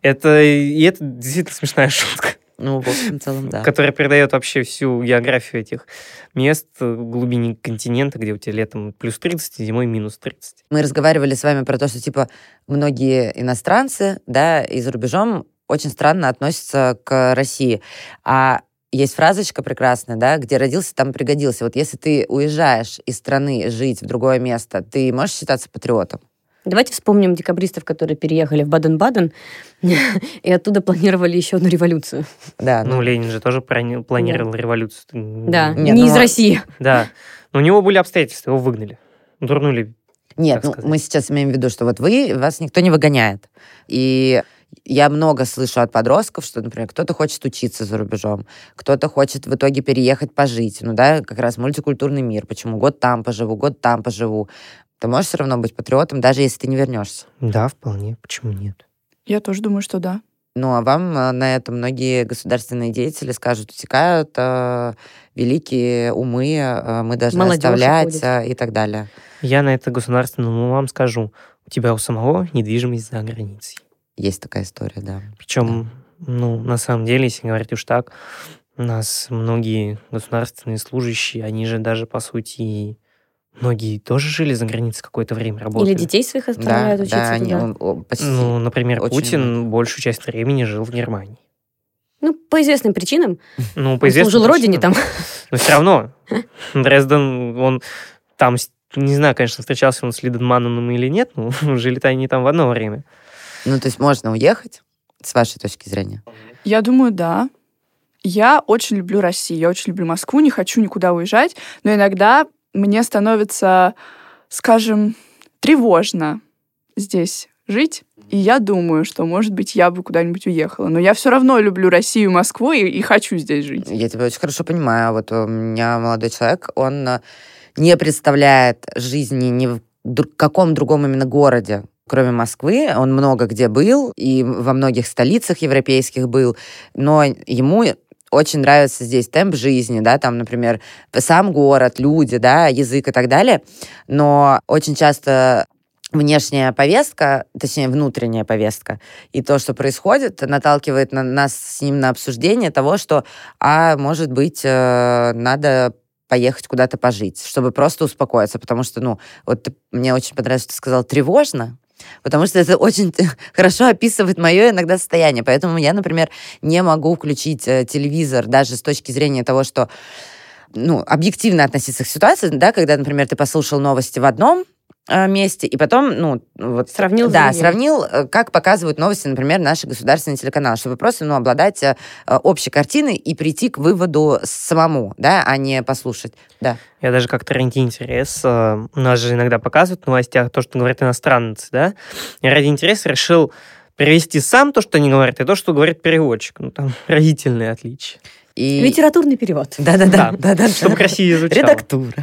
Это, и это действительно смешная шутка. Ну, в общем, целом, да. Которая передает вообще всю географию этих мест глубине континента, где у тебя летом плюс 30, зимой минус 30. Мы разговаривали с вами про то, что, типа, многие иностранцы, да, и за рубежом очень странно относятся к России. А есть фразочка прекрасная, да, где родился, там пригодился. Вот если ты уезжаешь из страны жить в другое место, ты можешь считаться патриотом? Давайте вспомним декабристов, которые переехали в Баден-Баден и оттуда планировали еще одну революцию. Да, ну, ну Ленин же тоже планировал да. революцию. Да, Нет, не ну, из России. Да, но у него были обстоятельства, его выгнали, дурнули. Нет, ну, мы сейчас имеем в виду, что вот вы, вас никто не выгоняет. И я много слышу от подростков, что, например, кто-то хочет учиться за рубежом, кто-то хочет в итоге переехать пожить. Ну да, как раз мультикультурный мир. Почему? Год там поживу, год там поживу. Ты можешь все равно быть патриотом, даже если ты не вернешься? Да, вполне. Почему нет? Я тоже думаю, что да. Ну, а вам э, на это многие государственные деятели скажут, утекают э, великие умы, э, мы должны Молодежь оставлять э, и так далее. Я на это государственному вам скажу, у тебя у самого недвижимость за границей. Есть такая история, да. Причем, да. ну, на самом деле, если говорить уж так, у нас многие государственные служащие, они же даже, по сути, Многие тоже жили за границей какое-то время, работали. Или детей своих отправляют да, учиться да, туда. Они, он, почти ну, например, Путин много. большую часть времени жил в Германии. Ну, по известным причинам. Ну, по известным служил родине там. Но все равно. Дрезден, он там, не знаю, конечно, встречался он с Лиденманом или нет, но жили-то они там в одно время. Ну, то есть можно уехать, с вашей точки зрения? Я думаю, да. Я очень люблю Россию, я очень люблю Москву, не хочу никуда уезжать, но иногда мне становится, скажем, тревожно здесь жить. И я думаю, что, может быть, я бы куда-нибудь уехала. Но я все равно люблю Россию, Москву и, и хочу здесь жить. Я тебя очень хорошо понимаю. Вот у меня молодой человек, он э, не представляет жизни ни в каком другом именно городе, кроме Москвы. Он много где был, и во многих столицах европейских был, но ему очень нравится здесь темп жизни, да, там, например, сам город, люди, да, язык и так далее, но очень часто внешняя повестка, точнее, внутренняя повестка, и то, что происходит, наталкивает на нас с ним на обсуждение того, что, а, может быть, э, надо поехать куда-то пожить, чтобы просто успокоиться, потому что, ну, вот мне очень понравилось, что ты сказал, тревожно, Потому что это очень хорошо описывает мое иногда состояние. Поэтому я, например, не могу включить э, телевизор даже с точки зрения того, что ну, объективно относиться к ситуации, да, когда, например, ты послушал новости в одном месте, и потом, ну, вот... Сравнил Да, сравнил, э, как показывают новости, например, наши государственные телеканалы, чтобы просто, ну, обладать э, общей картиной и прийти к выводу самому, да, а не послушать, да. Я даже как-то ради интереса, у нас же иногда показывают в новостях то, что говорят иностранцы, да, я ради интереса решил перевести сам то, что они говорят, и то, что говорит переводчик. Ну, там разительные отличия. И... Литературный перевод. Да-да-да. да-да. Чтобы красивее звучало. Редактура.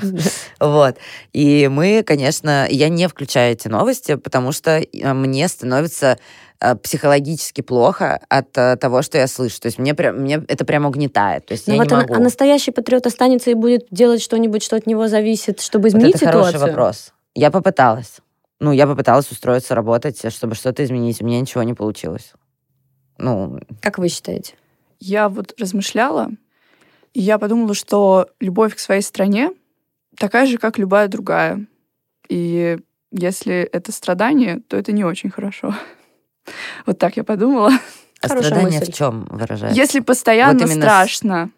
Вот. И мы, конечно, я не включаю эти новости, потому что э, мне становится э, психологически плохо от э, того, что я слышу. То есть мне, прям, мне это прямо угнетает. То есть Ну я вот не а- могу. а настоящий патриот останется и будет делать что-нибудь, что от него зависит, чтобы Вот изменить это хороший ситуацию? вопрос. Я попыталась. Ну, я попыталась устроиться, работать, чтобы что-то изменить. У меня ничего не получилось. Ну, Как вы считаете? Я вот размышляла, и я подумала, что любовь к своей стране такая же, как любая другая. И если это страдание, то это не очень хорошо. Вот так я подумала. а Хорошая страдание мысль. в чем выражается? Если постоянно Вот именно с- страшно,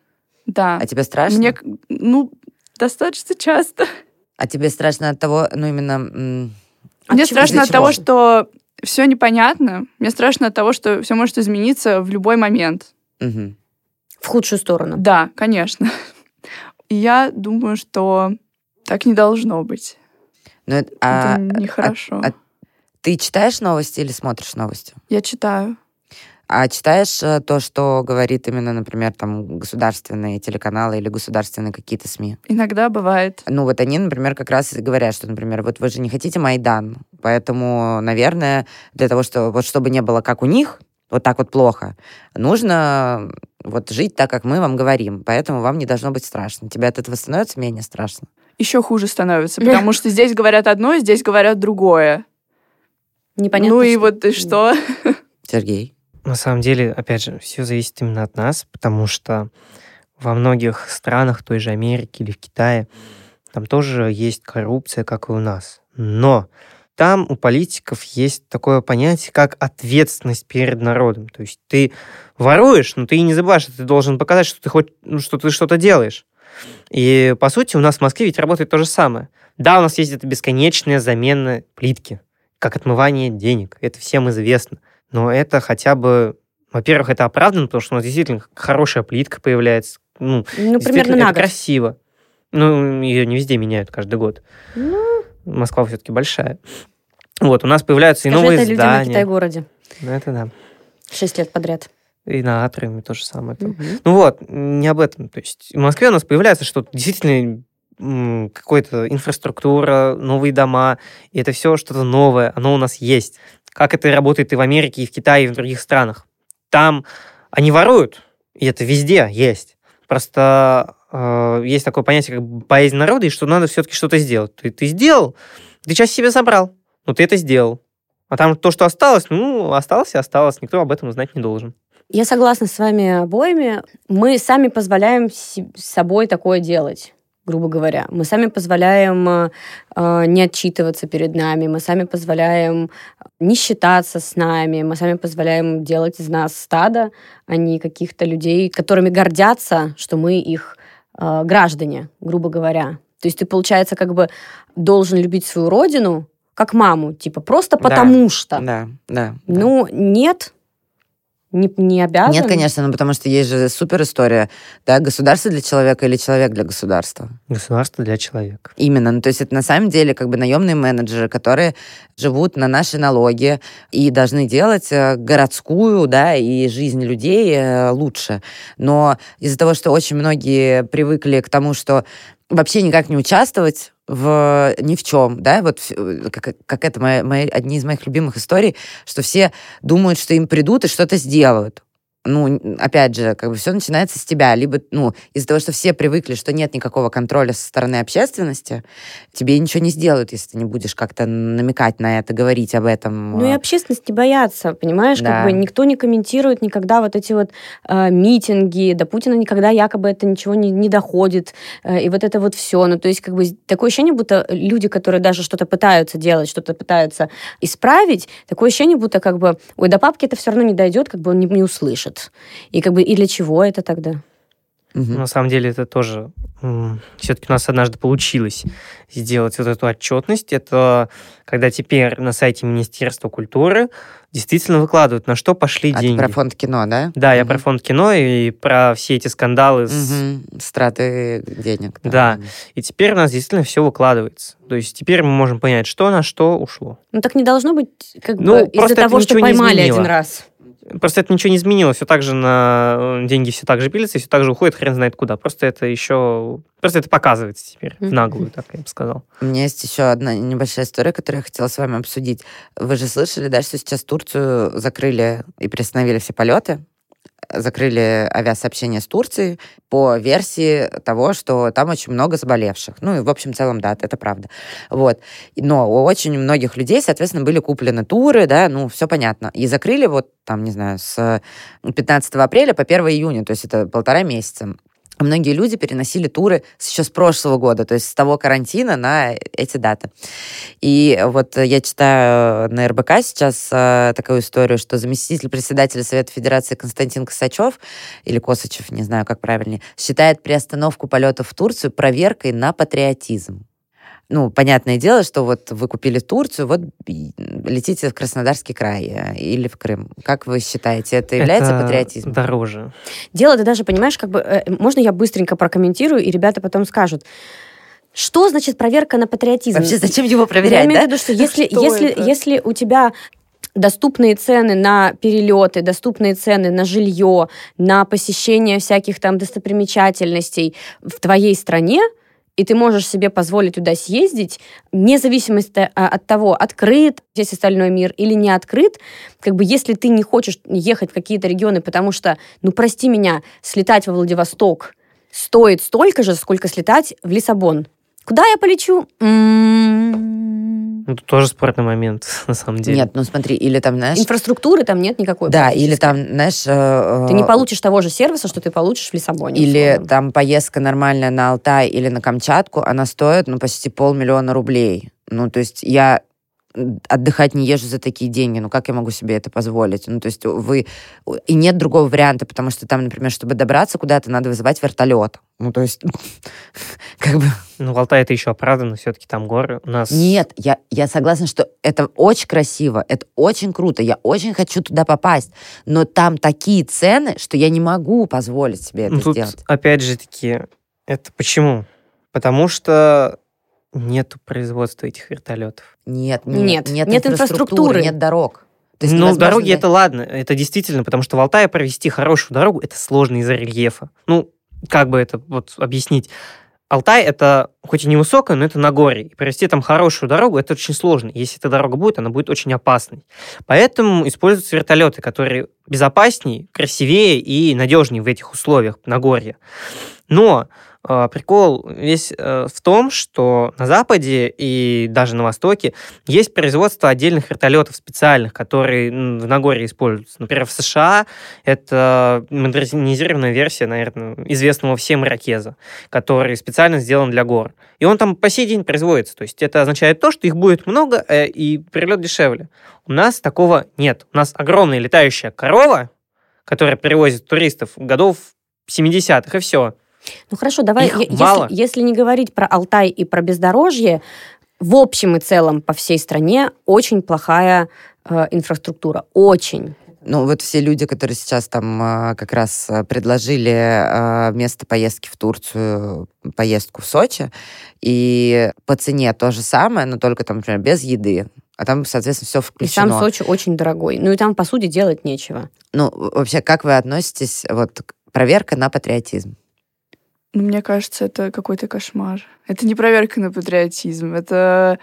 да. А тебе страшно? Мне, ну, достаточно часто. А тебе страшно от того, ну, именно... м, От Мне страшно от того, что все непонятно. Мне страшно от того, что все может измениться в любой момент. Мгм. В худшую сторону. Да, конечно. Я думаю, что так не должно быть. Ну, это- а, Это нехорошо. а- ты читаешь новости или смотришь новости? Я читаю. А читаешь э, то, что говорит именно, например, там государственные телеканалы или государственные какие-то СМИ? Иногда бывает. Ну, вот они, например, как раз и говорят, что, например, вот вы же не хотите Майдан, поэтому, наверное, для того, что вот чтобы не было как у них, вот так вот плохо, нужно вот жить так, как мы вам говорим, поэтому вам не должно быть страшно. Тебе от этого становится менее страшно? Еще хуже становится, потому что здесь говорят одно, здесь говорят другое. Непонятно. ну и вот и что? Сергей? На самом деле, опять же, все зависит именно от нас, потому что во многих странах, той же Америки или в Китае, там тоже есть коррупция, как и у нас. Но там у политиков есть такое понятие, как ответственность перед народом. То есть ты воруешь, но ты и не забываешь, ты должен показать, что ты, хоть, ну, что ты что-то делаешь. И, по сути, у нас в Москве ведь работает то же самое. Да, у нас есть эта бесконечная замена плитки, как отмывание денег. Это всем известно. Но это хотя бы... Во-первых, это оправдано, потому что у нас действительно хорошая плитка появляется. Ну, Ну, примерно на год. красиво. Ну, ее не везде меняют каждый год. Ну, Москва все-таки большая. Вот, у нас появляются и скажи новые это людям на здания. Китай-городе. Ну, это да. Шесть лет подряд. И на Атриуме то же самое. Мгм. Ну вот, не об этом. То есть в Москве у нас появляется что-то действительно какая-то инфраструктура, новые дома, и это все что-то новое, оно у нас есть. Как это работает и в Америке, и в Китае, и в других странах. Там они воруют, и это везде есть. Просто э, есть такое понятие, как боязнь народа, и что надо все-таки что-то сделать. Ты, ты сделал, ты часть себе забрал, но ты это сделал. А там то, что осталось, ну, осталось и осталось, никто об этом знать не должен. Я согласна с вами обоими. Мы сами позволяем с собой такое делать грубо говоря. Мы сами позволяем э, э, не отчитываться перед нами, мы сами позволяем не считаться с нами, мы сами позволяем делать из нас стадо, а не каких-то людей, которыми гордятся, что мы их э, граждане, грубо говоря. То есть ты, получается, как бы должен любить свою родину, как маму, типа просто Да. потому что. Да, да. да. Ну, нет, не, не обязан. Нет, конечно, ну потому что есть же супер история, да, государство для человека или человек для государства. Государство для человека. Именно, ну то есть это на самом деле как бы наемные менеджеры, которые живут на наши налоги и должны делать э, городскую, да, и жизнь людей э, лучше. Но из-за того, что очень многие привыкли к тому, что вообще никак не участвовать в ни в чем, да, вот как, как это мои, мои- одни из моих любимых историй, что все думают, что им придут и что-то сделают. Ну, опять же, как бы все начинается с тебя. Либо, ну, из-за того, что все привыкли, что нет никакого контроля со стороны общественности, тебе ничего не сделают, если ты не будешь как-то намекать на это, говорить об этом. Ну и общественность не боятся, понимаешь, Да. как бы никто не комментирует никогда вот эти вот э, митинги, до Путина никогда якобы это ничего не, не доходит, э, и вот это вот все. Ну то есть как бы такое ощущение, будто люди, которые даже что-то пытаются делать, что-то пытаются исправить, такое ощущение, будто как бы, ой, до папки это все равно не дойдет, как бы он не, не услышит. И как бы и для чего это тогда? Мгм. На самом деле это тоже все-таки у нас однажды получилось сделать вот эту отчетность. Это когда теперь на сайте Министерства культуры действительно выкладывают, на что пошли А ты деньги. про фонд кино, да? Да, я Мгм. про фонд кино и про все эти скандалы. с- Мгм. Страты денег. Да. И теперь у нас действительно все выкладывается. То есть теперь мы можем понять, что на что ушло. Ну так не должно быть как Ну, бы из-за того, что поймали один раз. Просто это ничего не изменилось. Все так же на э, деньги все так же пилятся, и все так же уходит хрен знает куда. Просто это еще... Просто это показывается теперь в наглую, так я бы сказал. У меня есть еще одна небольшая история, которую я хотела с вами обсудить. Вы же слышали, да, что сейчас Турцию закрыли и приостановили все полеты? Закрыли авиасообщение с Турцией по версии того, что там очень много заболевших. Ну и в общем целом, да, это правда. Вот. Но у очень многих людей, соответственно, были куплены туры, да, ну все понятно. И закрыли вот там, не знаю, с 15 апреля по 1 июня, то есть это полтора месяца многие люди переносили туры еще с прошлого года, то есть с того карантина на эти даты. И вот я читаю на РБК сейчас э, такую историю, что заместитель председателя Совета Федерации Константин Косачев, или Косачев, не знаю, как правильнее, считает приостановку полетов в Турцию проверкой на патриотизм ну, понятное дело, что вот вы купили Турцию, вот летите в Краснодарский край э, или в Крым. Как вы считаете, это является это патриотизмом? дороже. Дело, ты даже понимаешь, как бы, э, можно я быстренько прокомментирую, и ребята потом скажут, что значит проверка на патриотизм? Вообще, зачем его проверять, Я имею в виду, что если, что если, если у тебя доступные цены на перелеты, доступные цены на жилье, на посещение всяких там достопримечательностей в твоей стране, и ты можешь себе позволить туда съездить, вне зависимости а, от того, открыт весь остальной мир или не открыт, как бы если ты не хочешь ехать в какие-то регионы, потому что, ну прости меня, слетать во Владивосток стоит столько же, сколько слетать в Лиссабон. Куда я полечу? Ну, это тоже спорный момент, на самом деле. Нет, ну смотри, или там, знаешь... Инфраструктуры там нет никакой. Да, или там, знаешь... Э, ты не получишь того же сервиса, что ты получишь в Лиссабоне. Или условно. там поездка нормальная на Алтай или на Камчатку, она стоит, ну, почти полмиллиона рублей. Ну, то есть я отдыхать не езжу за такие деньги, ну как я могу себе это позволить? Ну то есть вы... И нет другого варианта, потому что там, например, чтобы добраться куда-то, надо вызывать вертолет. Ну то есть, как бы... Ну в Алтае это еще оправдано, все-таки там горы у нас... Нет, я, я согласна, что это очень красиво, это очень круто, я очень хочу туда попасть, но там такие цены, что я не могу позволить себе это ну, тут, сделать. опять же таки, это почему? Потому что Нету производства этих вертолетов. Нет, нет, нет, нет, нет инфраструктуры, нет дорог. То есть ну, дороги это ладно, это действительно, потому что в Алтае провести хорошую дорогу это сложно из-за рельефа. Ну, как бы это вот объяснить? Алтай это хоть и невысокое, но это на горе. И провести там хорошую дорогу это очень сложно. Если эта дорога будет, она будет очень опасной. Поэтому используются вертолеты, которые безопаснее, красивее и надежнее в этих условиях на горе. Но прикол весь э, в том, что на Западе и даже на Востоке есть производство отдельных вертолетов специальных, которые в Нагорье используются. Например, в США это модернизированная версия, наверное, известного всем Иракеза, который специально сделан для гор. И он там по сей день производится. То есть это означает то, что их будет много э, и перелет дешевле. У нас такого нет. У нас огромная летающая корова, которая перевозит туристов годов 70-х, и все ну хорошо, давай, Их если, мало. если не говорить про Алтай и про бездорожье, в общем и целом по всей стране очень плохая э, инфраструктура. Очень. Ну, вот все люди, которые сейчас там э, как раз э, предложили э, вместо поездки в Турцию поездку в Сочи, и по цене то же самое, но только там, например, без еды. А там, соответственно, все включено. И сам Сочи очень дорогой. Ну и там, по сути, делать нечего. Ну, вообще, как вы относитесь, вот, проверка на патриотизм? Ну, мне кажется, это какой-то кошмар. Это не проверка на патриотизм. Это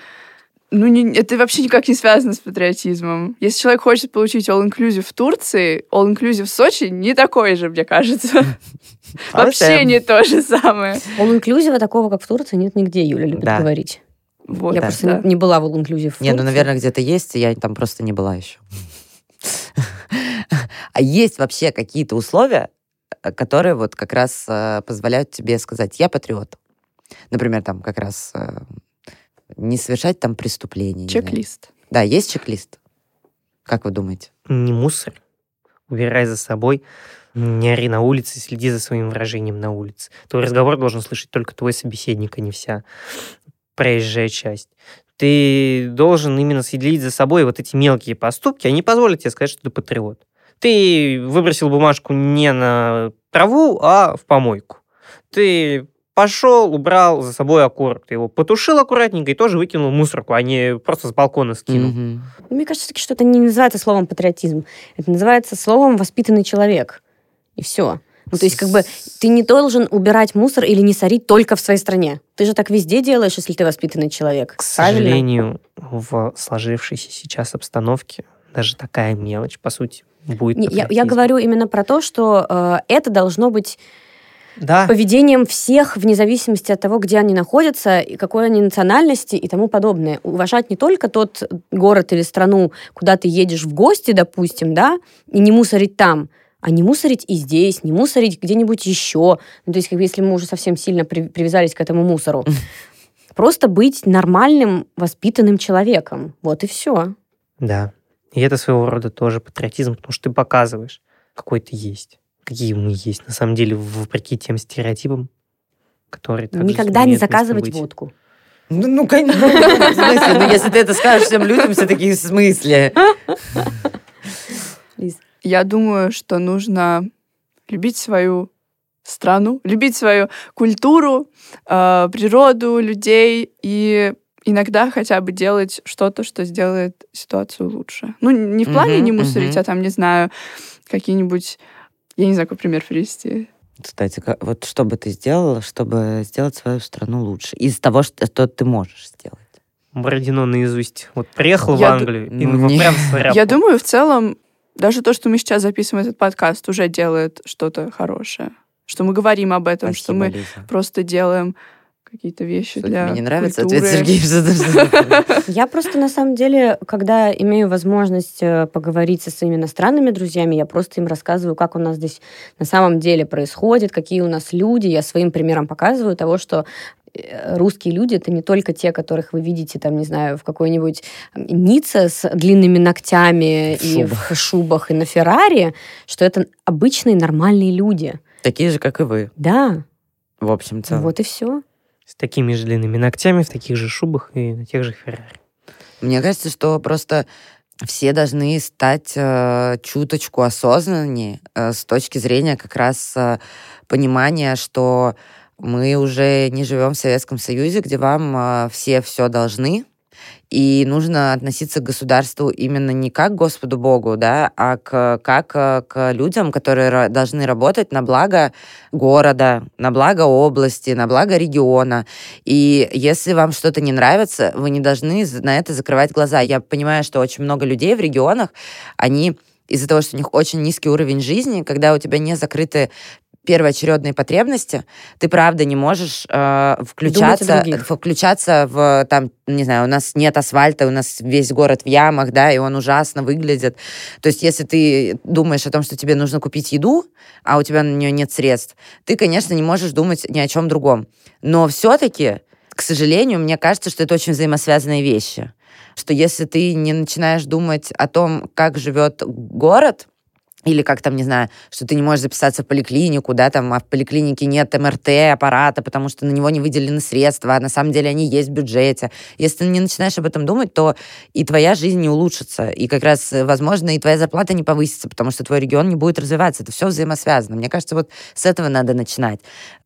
ну, не, это вообще никак не связано с патриотизмом. Если человек хочет получить all-inclusive в Турции, all-inclusive в Сочи не такой же, мне кажется. Вообще не то же самое. All-inclusive такого, как в Турции, нет нигде, Юля любит говорить. Вот, я просто не была в all-inclusive Не, ну, наверное, где-то есть, я там просто не была еще. А есть вообще какие-то условия, которые вот как раз э, позволяют тебе сказать, я патриот. Например, там как раз э, не совершать там преступления. Чек-лист. Да, есть чек-лист. Как вы думаете? Не мусор. Убирай за собой. Не ори на улице, следи за своим выражением на улице. Твой разговор должен слышать только твой собеседник, а не вся проезжая часть. Ты должен именно следить за собой. Вот эти мелкие поступки, они позволят тебе сказать, что ты патриот. Ты выбросил бумажку не на траву, а в помойку. Ты пошел, убрал за собой окурок. Ты его потушил аккуратненько и тоже выкинул в мусорку, а не просто с балкона скинул. Мгм. Мне кажется, что это не называется словом патриотизм. Это называется словом воспитанный человек. И все. Ну, то есть, как бы, ты не должен убирать мусор или не сорить только в своей стране. Ты же так везде делаешь, если ты воспитанный человек. К Правильно? сожалению, в сложившейся сейчас обстановке даже такая мелочь, по сути, будет Не, я, я говорю именно про то, что э, это должно быть Да, поведением всех, вне зависимости от того, где они находятся, и какой они национальности и тому подобное. Уважать не только тот город или страну, куда ты едешь в гости, допустим, да, и не мусорить там, а не мусорить и здесь, не мусорить где-нибудь еще. Ну, то есть, как бы, если мы уже совсем сильно при- привязались к этому мусору. Просто быть нормальным, воспитанным человеком. Вот и все. да. И это своего рода тоже патриотизм, потому что ты показываешь, какой ты есть, какие мы есть. На самом деле, вопреки тем стереотипам, которые Никогда не заказывать водку. Ну, ну, конечно. В смысле? Ну, если ты это скажешь всем людям, все такие, в смысле? Я думаю, что нужно любить свою страну, любить свою культуру, э, природу, людей и иногда хотя бы делать что-то, что сделает ситуацию лучше. Ну, не в плане не мусорить, а там, не знаю, какие-нибудь... Я не знаю, какой пример привести. Кстати, вот что бы ты сделала, чтобы сделать свою страну лучше? Из того, что, что ты можешь сделать. Бородино наизусть. Вот приехал Я в ду- Англию, и Ну, не- прям. Я думаю, в целом, даже то, что мы сейчас записываем этот подкаст, уже делает что-то хорошее. Что мы говорим об этом, что Спасибо, мы Лиза. просто делаем какие-то вещи Что для тебе не нравится культуры. ответ Сергея? Я просто, на самом деле, когда имею возможность э, поговорить со своими иностранными друзьями, я просто им рассказываю, как у нас здесь на самом деле происходит, какие у нас люди. Я своим примером показываю того, что э, русские люди это не только те, которых вы видите там, не знаю, в какой-нибудь Ницце с длинными ногтями В и шубах. в шубах и на Феррари, что это обычные нормальные люди. Такие же, как и вы, Да, в общем целом. вот и все. С такими же длинными ногтями, в таких же шубах и на тех же Феррари. Мне кажется, что просто все должны стать э, чуточку осознаннее э, с точки зрения как раз э, понимания, что мы уже не живем в Советском Союзе, где вам э, все все должны, и нужно относиться к государству именно не как к Господу Богу, да, а к, как э, к людям, которые должны работать на благо города, на благо области, на благо региона. И если вам что-то не нравится, вы не должны на это закрывать глаза. Я понимаю, что очень много людей в регионах, они из-за того, что у них очень низкий уровень жизни, когда у тебя не закрыты первоочередные потребности, ты правда не можешь э, включаться, включаться в там, не знаю, у нас нет асфальта, у нас весь город в ямах, да, и он ужасно выглядит. То есть, если ты думаешь о том, что тебе нужно купить еду, а у тебя на нее нет средств, ты, конечно, не можешь думать ни о чем другом. Но все-таки, к сожалению, мне кажется, что это очень взаимосвязанные вещи. Что если ты не начинаешь думать о том, как живет город, или как там, не знаю, что ты не можешь записаться в поликлинику, да, там, а в поликлинике нет МРТ аппарата, потому что на него не выделены средства, а на самом деле они есть в бюджете. Если ты не начинаешь об этом думать, то и твоя жизнь не улучшится, и как раз, э, возможно, и твоя зарплата не повысится, потому что твой регион не будет развиваться. Это все взаимосвязано. Мне кажется, вот с этого надо начинать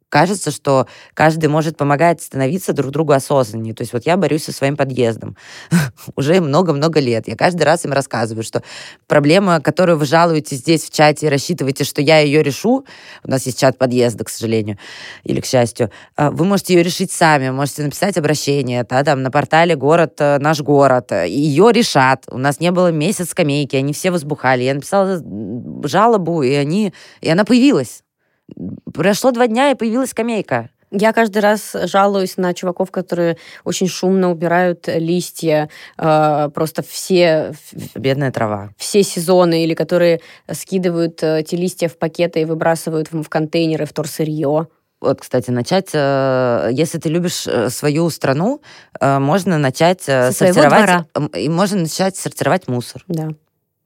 кажется, что каждый может помогать становиться друг другу осознаннее. То есть вот я борюсь со своим подъездом уже много-много лет. Я каждый раз им рассказываю, что проблема, которую вы жалуете здесь в чате и рассчитываете, что я ее решу, у нас есть чат подъезда, к сожалению, или к счастью, а, вы можете ее решить сами, можете написать обращение, да, там, на портале «Город, э, наш город», и ее решат. У нас не было месяц скамейки, они все возбухали. Я написала жалобу, и, они, и она появилась. Прошло два дня, и появилась скамейка. Я каждый раз жалуюсь на чуваков, которые очень шумно убирают листья, э, просто все, Бедная трава. все сезоны, или которые скидывают э, эти листья в пакеты и выбрасывают в, в контейнеры, в торсырье. Вот, кстати, начать, э, если ты любишь э, свою страну, э, можно начать э, Со сортировать, и можно начать сортировать мусор. Да.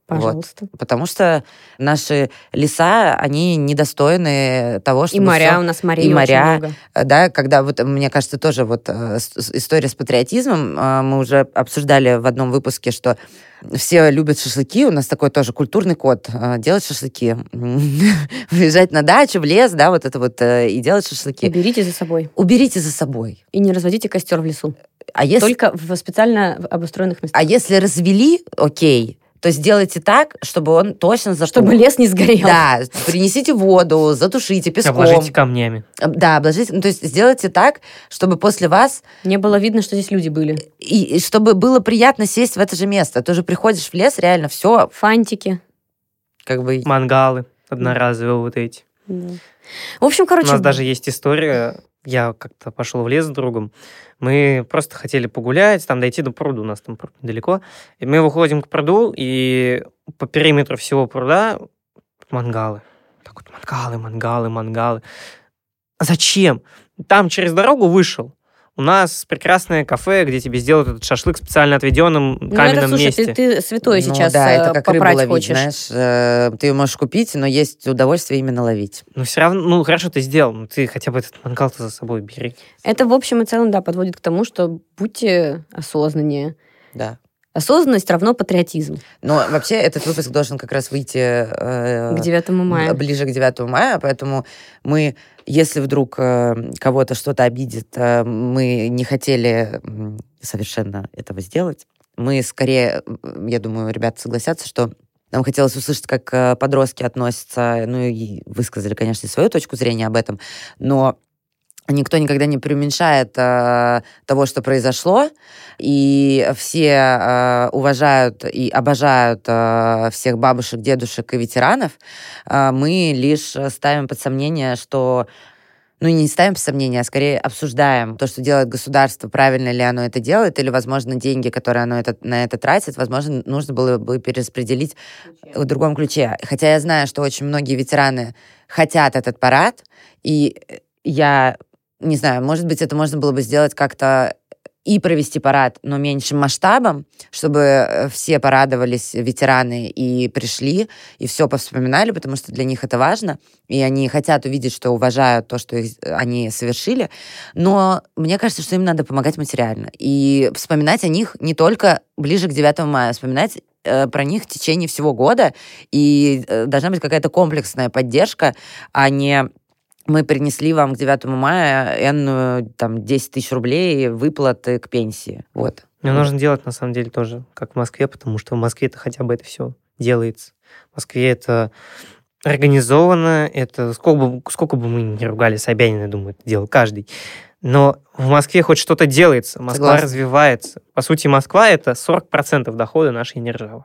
Пожалуйста. Вот. Потому что наши леса, они недостойны того, чтобы... И моря, всё- у нас морей и моря. очень много. Да, когда вот, мне кажется, тоже вот э, история с патриотизмом, э, мы уже обсуждали в одном выпуске, что все любят шашлыки, у нас такой тоже культурный код, э, делать шашлыки. Выезжать на дачу, в лес, да, вот это вот, и делать шашлыки. Уберите за собой. Уберите за собой. И не разводите костер в лесу. А если, Только в специально обустроенных местах. а если развели, окей, то сделайте так, чтобы он точно затух. Чтобы лес не сгорел. Да, принесите воду, затушите песком. Обложите камнями. Да, обложите. Ну, то есть сделайте так, чтобы после вас Не было видно, что здесь люди были. и, и чтобы было приятно сесть в это же место. Ты же приходишь в лес, реально все Фантики. как бы... Мангалы одноразовые вот эти. Да. В общем, короче... У нас даже есть история. Я как-то пошел в лес с другом. Мы просто хотели погулять, там дойти до пруда. У нас там пруд недалеко. И мы выходим к пруду, и по периметру всего пруда мангалы. Так вот, мангалы, мангалы, мангалы. А зачем? Там через дорогу вышел. У нас прекрасное кафе, где тебе сделают этот шашлык специально отведенном Ну, это, слушай, месте. ты, ты святой Ну сейчас да, это э, как попрать рыбу ловить, хочешь. знаешь. э, Ты ее можешь купить, но есть удовольствие именно ловить. Но все равно, ну хорошо, ты сделал, но ты хотя бы этот мангал-то за собой бери. Это, в общем и целом, да, подводит к тому, что будьте осознаннее. Да. Осознанность равно патриотизм. Но вообще этот выпуск должен как раз выйти э, К 9 мая. ближе к 9 мая, поэтому мы, если вдруг э, кого-то что-то обидит, э, мы не хотели совершенно этого сделать. Мы скорее, я думаю, ребята согласятся, что нам хотелось услышать, как э, подростки относятся, ну и высказали, конечно, свою точку зрения об этом, но никто никогда не преуменьшает э, того, что произошло, и все э, уважают и обожают э, всех бабушек, дедушек и ветеранов. Э, мы лишь ставим под сомнение, что ну, не ставим под сомнение, а скорее обсуждаем то, что делает государство, правильно ли оно это делает, или, возможно, деньги, которые оно это, на это тратит, возможно, нужно было бы перераспределить в другом ключе. Хотя я знаю, что очень многие ветераны хотят этот парад, и я не знаю, может быть, это можно было бы сделать как-то и провести парад, но меньшим масштабом, чтобы э, все порадовались, ветераны, и пришли, и все повспоминали, потому что для них это важно, и они хотят увидеть, что уважают то, что их, они совершили. Но мне кажется, что им надо помогать материально. И вспоминать о них не только ближе к 9 мая, вспоминать э, про них в течение всего года, и э, должна быть какая-то комплексная поддержка, а не мы принесли вам к 9 мая энную, там, 10 тысяч рублей выплаты к пенсии. Вот. Но нужно делать, на самом деле, тоже, как в Москве, потому что в Москве это хотя бы это все делается. В Москве это организовано, это сколько бы, сколько бы мы ни ругали Собянина, думаю, это делает каждый. Но в Москве хоть что-то делается, Москва Согласна. развивается. По сути, Москва — это 40% дохода нашей державы.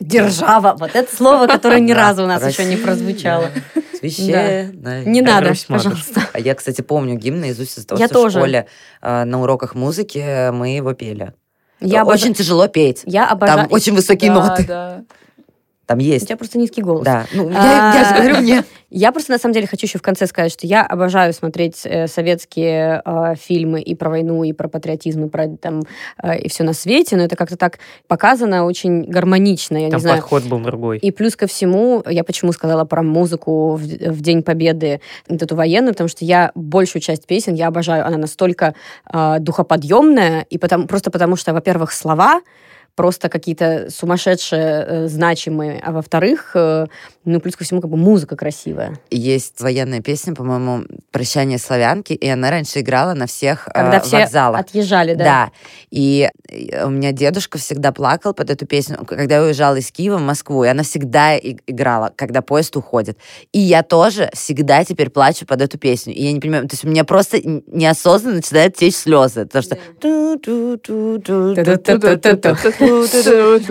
Держава. Вот это слово, которое ни разу у нас еще не прозвучало. Священная. Не надо, Русь пожалуйста. А я, кстати, помню гимн наизусть из того, Я что тоже. в школе э, на уроках музыки мы его пели. Я Очень тяжело петь. Я обожаю... Там очень высокие Да, ноты. да. Там У есть. тебя просто низкий голос. Да. Ну, я, я же А, говорю, мне... Я просто на самом деле хочу еще в конце сказать, что я обожаю смотреть э, советские э, фильмы и про войну, и про патриотизм, и про там э, и все на свете, но это как-то так показано очень гармонично, я Там не знаю. подход был другой. И плюс ко всему, я почему сказала про музыку в, в День Победы, вот эту военную, потому что я большую часть песен я обожаю, она настолько э, духоподъемная, и потому, просто потому что, во-первых, слова просто какие-то сумасшедшие, э, значимые, а во-вторых, э, ну, плюс ко всему, как бы музыка красивая. Есть военная песня, по-моему, «Прощание славянки», и она раньше играла на всех э, Когда все вокзалах. отъезжали, да? Да. И э, у меня дедушка всегда плакал под эту песню, когда я уезжала из Киева в Москву, и она всегда играла, когда поезд уходит. И я тоже всегда теперь плачу под эту песню. И я не понимаю, то есть у меня просто неосознанно начинают течь слезы. Потому что...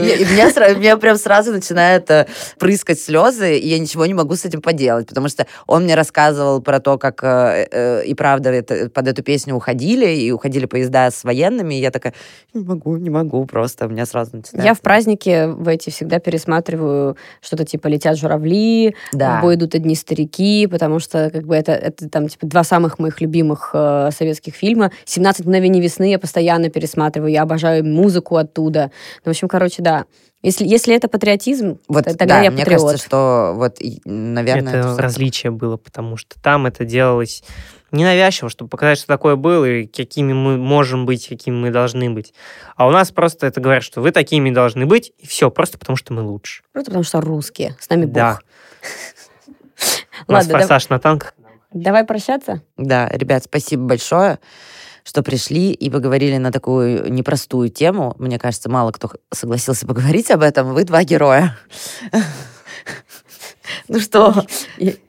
И меня прям сразу начинает э, прыскать слезы, и я ничего не могу с этим поделать, потому что он мне рассказывал про то, как э, э, и правда это- под эту песню уходили, и уходили поезда с военными, и я такая, не могу, не могу, просто у меня сразу начинает... Я в празднике в эти всегда пересматриваю что-то типа «Летят журавли», Да. «В бой идут одни старики», потому что как бы это, это там типа два самых моих любимых э, советских фильма. «17 мгновений весны» я постоянно пересматриваю, я обожаю музыку оттуда. Ну, в общем, короче, да. Если, если это патриотизм, Вот, тогда да, я мне патриот. кажется, что вот, наверное... это всё-таки- различие было, потому что там это делалось ненавязчиво, чтобы показать, что такое было и какими мы можем быть, какими мы должны быть. А у нас просто это говорят, что вы такими должны быть, и все, просто потому что мы лучше. Просто потому что русские. С нами Да. Бог. У нас да- форсаж на танках. давай прощаться. Да, ребят, спасибо большое, что пришли и поговорили на такую непростую тему. Мне кажется, мало кто согласился поговорить об этом. Вы два героя. Ну что,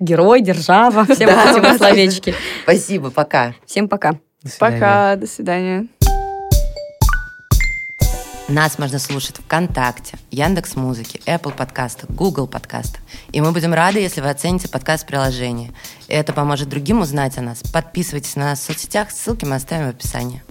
Герой, держава, все эти словечки. спасибо, пока. Всем пока. Пока, до свидания. Нас можно слушать ВКонтакте, Яндекс Музыки, Apple подкастах, Google подкастах. И мы будем рады, если вы оцените подкаст. И это поможет другим узнать о нас. Подписывайтесь на нас в соцсетях, ссылки мы оставим в описании.